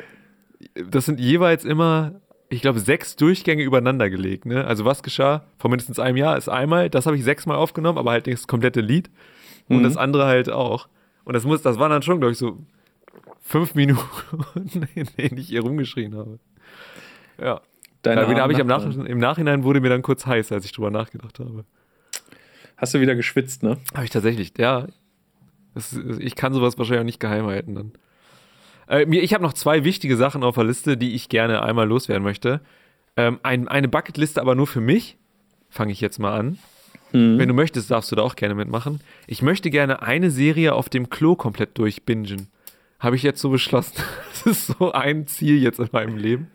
das sind jeweils immer, ich glaube, sechs Durchgänge übereinander gelegt. Ne? Also was geschah vor mindestens einem Jahr ist einmal, das habe ich sechsmal aufgenommen, aber halt das komplette Lied und Mhm. das andere halt auch. Und das muss, das waren dann schon, glaube ich, so fünf Minuten, <laughs> in denen ich hier rumgeschrien habe. Ja. Deine Da habe ich Nach. Im Nachhinein wurde mir dann kurz heiß, als ich drüber nachgedacht habe. Hast du wieder geschwitzt, ne? Habe ich tatsächlich, ja. Das, ich kann sowas wahrscheinlich auch nicht geheim halten dann. Äh, ich habe noch zwei wichtige Sachen auf der Liste, die ich gerne einmal loswerden möchte. Ähm, ein, eine Bucketliste aber nur für mich. Fange ich jetzt mal an. Wenn du möchtest, darfst du da auch gerne mitmachen. Ich möchte gerne eine Serie auf dem Klo komplett durchbingen. habe ich jetzt so beschlossen. <laughs> Das ist so ein Ziel jetzt in meinem Leben.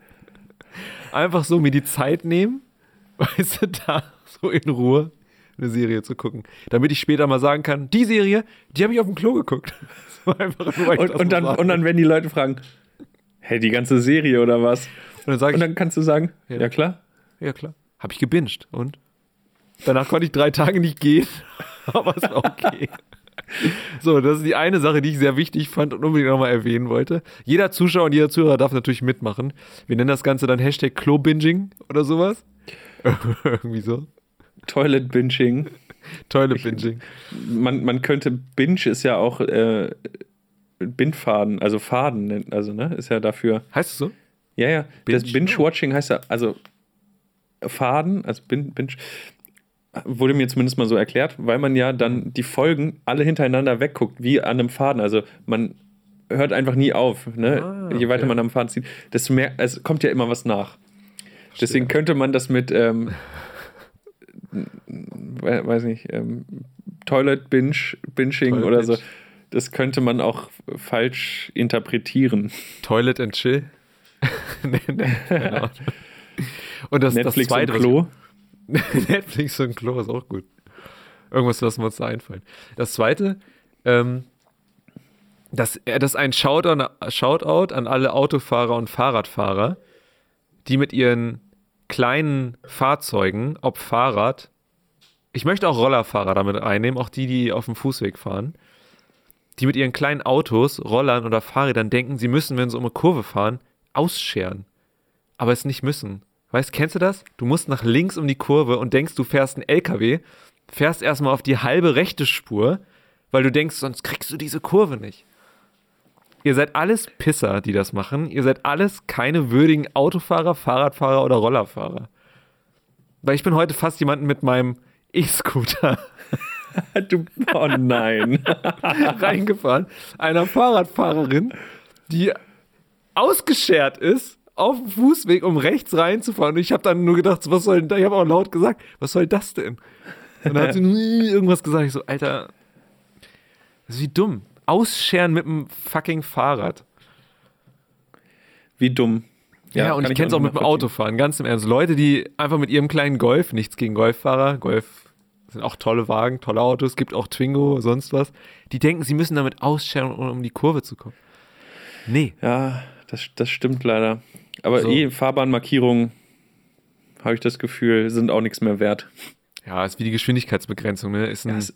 Einfach so mir die Zeit nehmen, <laughs> weißt du, da so in Ruhe eine Serie zu gucken. Damit ich später mal sagen kann, die Serie, die habe ich auf dem Klo geguckt. <laughs> So nur, Und, und, dann, und dann werden die Leute fragen, hey, die ganze Serie oder was? Und dann sage Und ich, dann kannst du sagen, Ja. ja, klar. ja klar, habe ich gebinged. Und? Danach konnte ich drei Tage nicht gehen, <laughs> aber es war okay. <laughs> So, das ist die eine Sache, die ich sehr wichtig fand und unbedingt nochmal erwähnen wollte. Jeder Zuschauer und jeder Zuhörer darf natürlich mitmachen. Wir nennen das Ganze dann Hashtag Klo-Binging oder sowas. <laughs> Irgendwie so. Toilet Binging. Toilet-Binging. Man, man könnte, Binge ist ja auch äh, Bindfaden, also Faden, nennt- also ne, ist ja dafür. Heißt es so? Ja, ja. Das Binge? Binge-Watching heißt ja, also Faden, also Bin, Binge, wurde mir zumindest mal so erklärt, weil man ja dann die Folgen alle hintereinander wegguckt, wie an einem Faden. Also man hört einfach nie auf. Ne? Ah, Je weiter okay. man am Faden zieht, desto mehr, es kommt ja immer was nach. Deswegen könnte man das mit, ähm, we- weiß nicht, ähm, Toilet Binge, Binging Toilet oder so, das könnte man auch falsch interpretieren. Toilet and Chill. <laughs> nee, nee, Ahnung. <laughs> Und das, Netflix das zweite, und Klo. <laughs> Netflix und Klo ist auch gut. Irgendwas lassen wir uns da einfallen. Das zweite, ähm, das, das ist ein Shoutout, Shoutout an alle Autofahrer und Fahrradfahrer, die mit ihren kleinen Fahrzeugen, ob Fahrrad, ich möchte auch Rollerfahrer damit einnehmen, auch die, die auf dem Fußweg fahren, die mit ihren kleinen Autos, Rollern oder Fahrrädern denken, sie müssen, wenn sie um eine Kurve fahren, ausscheren. Aber es nicht müssen. Weißt, kennst du das? Du musst nach links um die Kurve und denkst, du fährst einen LKW, fährst erstmal auf die halbe rechte Spur, weil du denkst, sonst kriegst du diese Kurve nicht. Ihr seid alles Pisser, die das machen. Ihr seid alles keine würdigen Autofahrer, Fahrradfahrer oder Rollerfahrer. Weil ich bin heute fast jemanden mit meinem E-Scooter <laughs> Du, oh nein. <laughs> reingefahren. Einer Fahrradfahrerin, die ausgeschert ist auf dem Fußweg, um rechts reinzufahren. Und ich habe dann nur gedacht, was soll denn da? Ich habe auch laut gesagt, was soll das denn? Und dann hat sie nur irgendwas gesagt. Ich so, Alter, das ist wie dumm. Ausscheren mit dem fucking Fahrrad. Wie dumm. Ja, und kann ich kenne es auch mit dem. Autofahren, ganz im Ernst. Leute, die einfach mit ihrem kleinen Golf, nichts gegen Golffahrer, Golf sind auch tolle Wagen, tolle Autos, gibt auch Twingo, sonst was, die denken, sie müssen damit ausscheren, um um die Kurve zu kommen. Nee. Ja, das, das stimmt leider. Aber So. eh, Fahrbahnmarkierungen, habe ich das Gefühl, sind auch nichts mehr wert. Ja, ist wie die Geschwindigkeitsbegrenzung, ne? Ist ein, Ja, es,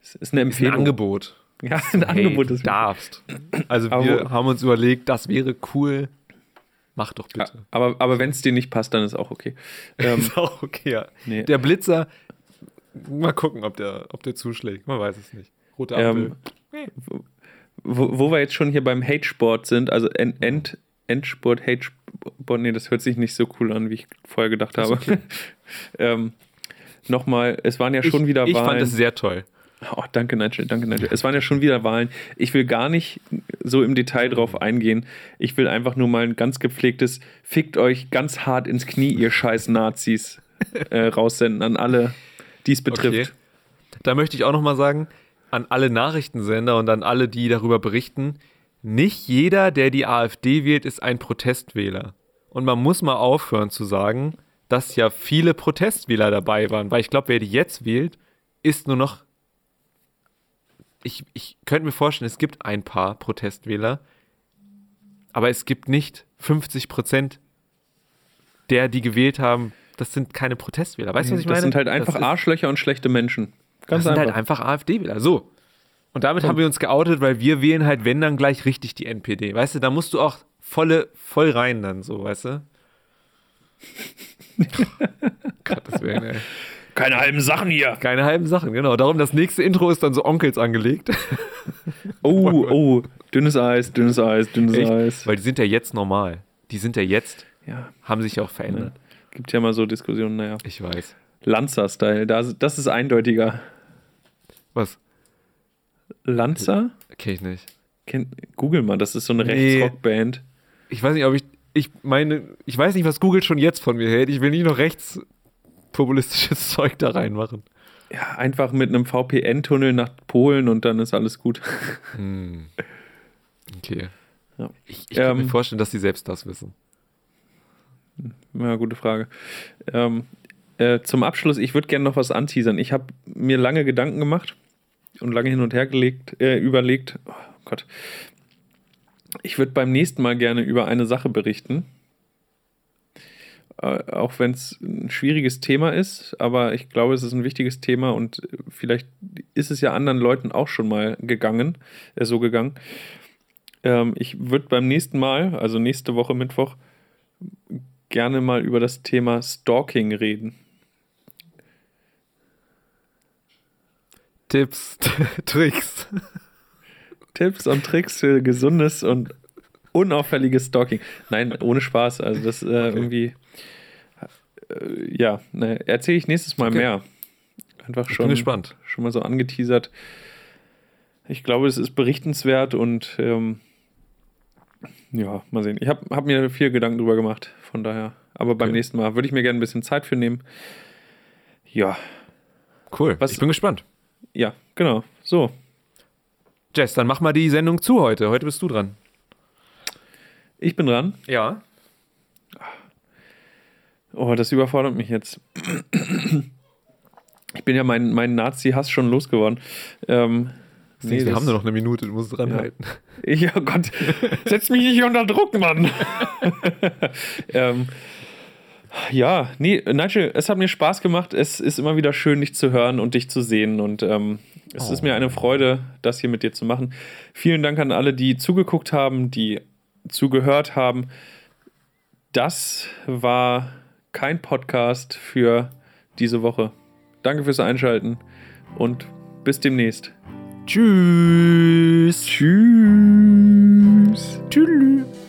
es ist eine ist ein Empfehlung. Angebot. Ja, ein Hey, Angebot. du ist darfst. Also Aber wir haben uns überlegt, das wäre cool. Mach doch Ja, bitte. aber aber wenn es dir nicht passt, dann ist auch okay. <laughs> Ähm, ist auch okay, ja. nee. Der Blitzer, mal gucken, ob der, ob der zuschlägt. Man weiß es nicht. Rote Ampel. Ähm, wo, wo wir jetzt schon hier beim Hate-Sport sind, also End, End, Endsport, Hate-Sport, nee, das hört sich nicht so cool an, wie ich vorher gedacht habe. <laughs> ähm, Nochmal, es waren ja schon ich, wieder ich Wahlen. fand das sehr toll. Oh, danke, Nigel, danke, Nigel. Es waren ja schon wieder Wahlen. Ich will gar nicht so im Detail drauf eingehen. Ich will einfach nur mal ein ganz gepflegtes Fickt euch ganz hart ins Knie, ihr scheiß Nazis, äh, <laughs> raussenden an alle, die es betrifft. Da möchte ich auch noch mal sagen, an alle Nachrichtensender und an alle, die darüber berichten, nicht jeder, der die AfD wählt, ist ein Protestwähler. Und man muss mal aufhören zu sagen, dass ja viele Protestwähler dabei waren, weil ich glaube, wer die jetzt wählt, ist nur noch. Ich, ich könnte mir vorstellen, es gibt ein paar Protestwähler, aber es gibt nicht 50 Prozent der, die gewählt haben. Das sind keine Protestwähler. Weißt du, was ich das meine? sind halt Das einfach ist- Arschlöcher und schlechte Menschen. Ganz das sind einfach. halt einfach AfD-Wähler. So. Und damit haben wir uns geoutet, weil wir wählen halt, wenn dann gleich richtig die NPD. Weißt du, da musst du auch volle, voll rein dann so, weißt du? <laughs> Gottes Willen, ey. Keine halben Sachen hier. Keine halben Sachen, genau. Darum, das nächste Intro ist dann so Onkels angelegt. <laughs> Oh, oh, dünnes Eis, dünnes Eis, dünnes Echt? Eis. Weil die sind ja jetzt normal. Die sind ja jetzt, Ja, haben sich auch verändert. gibt ja mal so Diskussionen, naja. Ich weiß. Lanza-Style, das, das ist eindeutiger. Was? Lanza? Kenn ich nicht. Kenn, Google mal, das ist so eine Nee. Rechtsrockband. Ich weiß nicht, ob ich. Ich meine, ich weiß nicht, was Google schon jetzt von mir hält. Ich will nicht noch rechtspopulistisches <laughs> Zeug da reinmachen. Ja, einfach mit einem VPN-Tunnel nach Polen und dann ist alles gut. <laughs> Okay. Ja. Ich, ich kann Ähm, mir vorstellen, dass die selbst das wissen. Ja, gute Frage. Ähm, äh, zum Abschluss, ich würde gerne noch was anteasern. Ich habe mir lange Gedanken gemacht und lange hin und her gelegt, äh, überlegt. Oh Gott. Ich würde beim nächsten Mal gerne über eine Sache berichten. Äh, auch wenn es ein schwieriges Thema ist, aber ich glaube, es ist ein wichtiges Thema und vielleicht ist es ja anderen Leuten auch schon mal gegangen, äh, so gegangen. Ähm, ich würde beim nächsten Mal, also nächste Woche Mittwoch, gerne mal über das Thema Stalking reden. Tipps, <laughs> Tricks. Tipps und Tricks für gesundes und unauffälliges Stalking. Nein, ohne Spaß. Also das äh, irgendwie, äh, ja, ne, erzähle ich nächstes Mal Okay. mehr. Einfach Ich schon, bin gespannt. schon mal so angeteasert. Ich glaube, es ist berichtenswert und ähm, ja, mal sehen. Ich habe hab mir viel Gedanken drüber gemacht, von daher. Aber beim Okay. nächsten Mal würde ich mir gerne ein bisschen Zeit für nehmen. Ja, Cool. Was- ich bin gespannt. Ja, genau. So, Jess, dann mach mal die Sendung zu heute. Heute bist du dran. ich bin dran. Ja. Oh, das überfordert mich jetzt. Ich bin ja mein, mein Nazi-Hass schon losgeworden. Ähm, nee, wir das- haben nur noch eine Minute, du musst dranhalten. Ja, <laughs> Gott, setz mich nicht unter Druck, Mann. <laughs> <laughs> ähm, ja, nee, Nigel, es hat mir Spaß gemacht. Es ist immer wieder schön, dich zu hören und dich zu sehen. Und ähm, es ist mir eine Freude, das hier mit dir zu machen. Vielen Dank an alle, die zugeguckt haben, die zugehört haben. Das war kein Podcast für diese Woche. Danke fürs Einschalten und bis demnächst. Tschüss. Tschüss. Tschüss.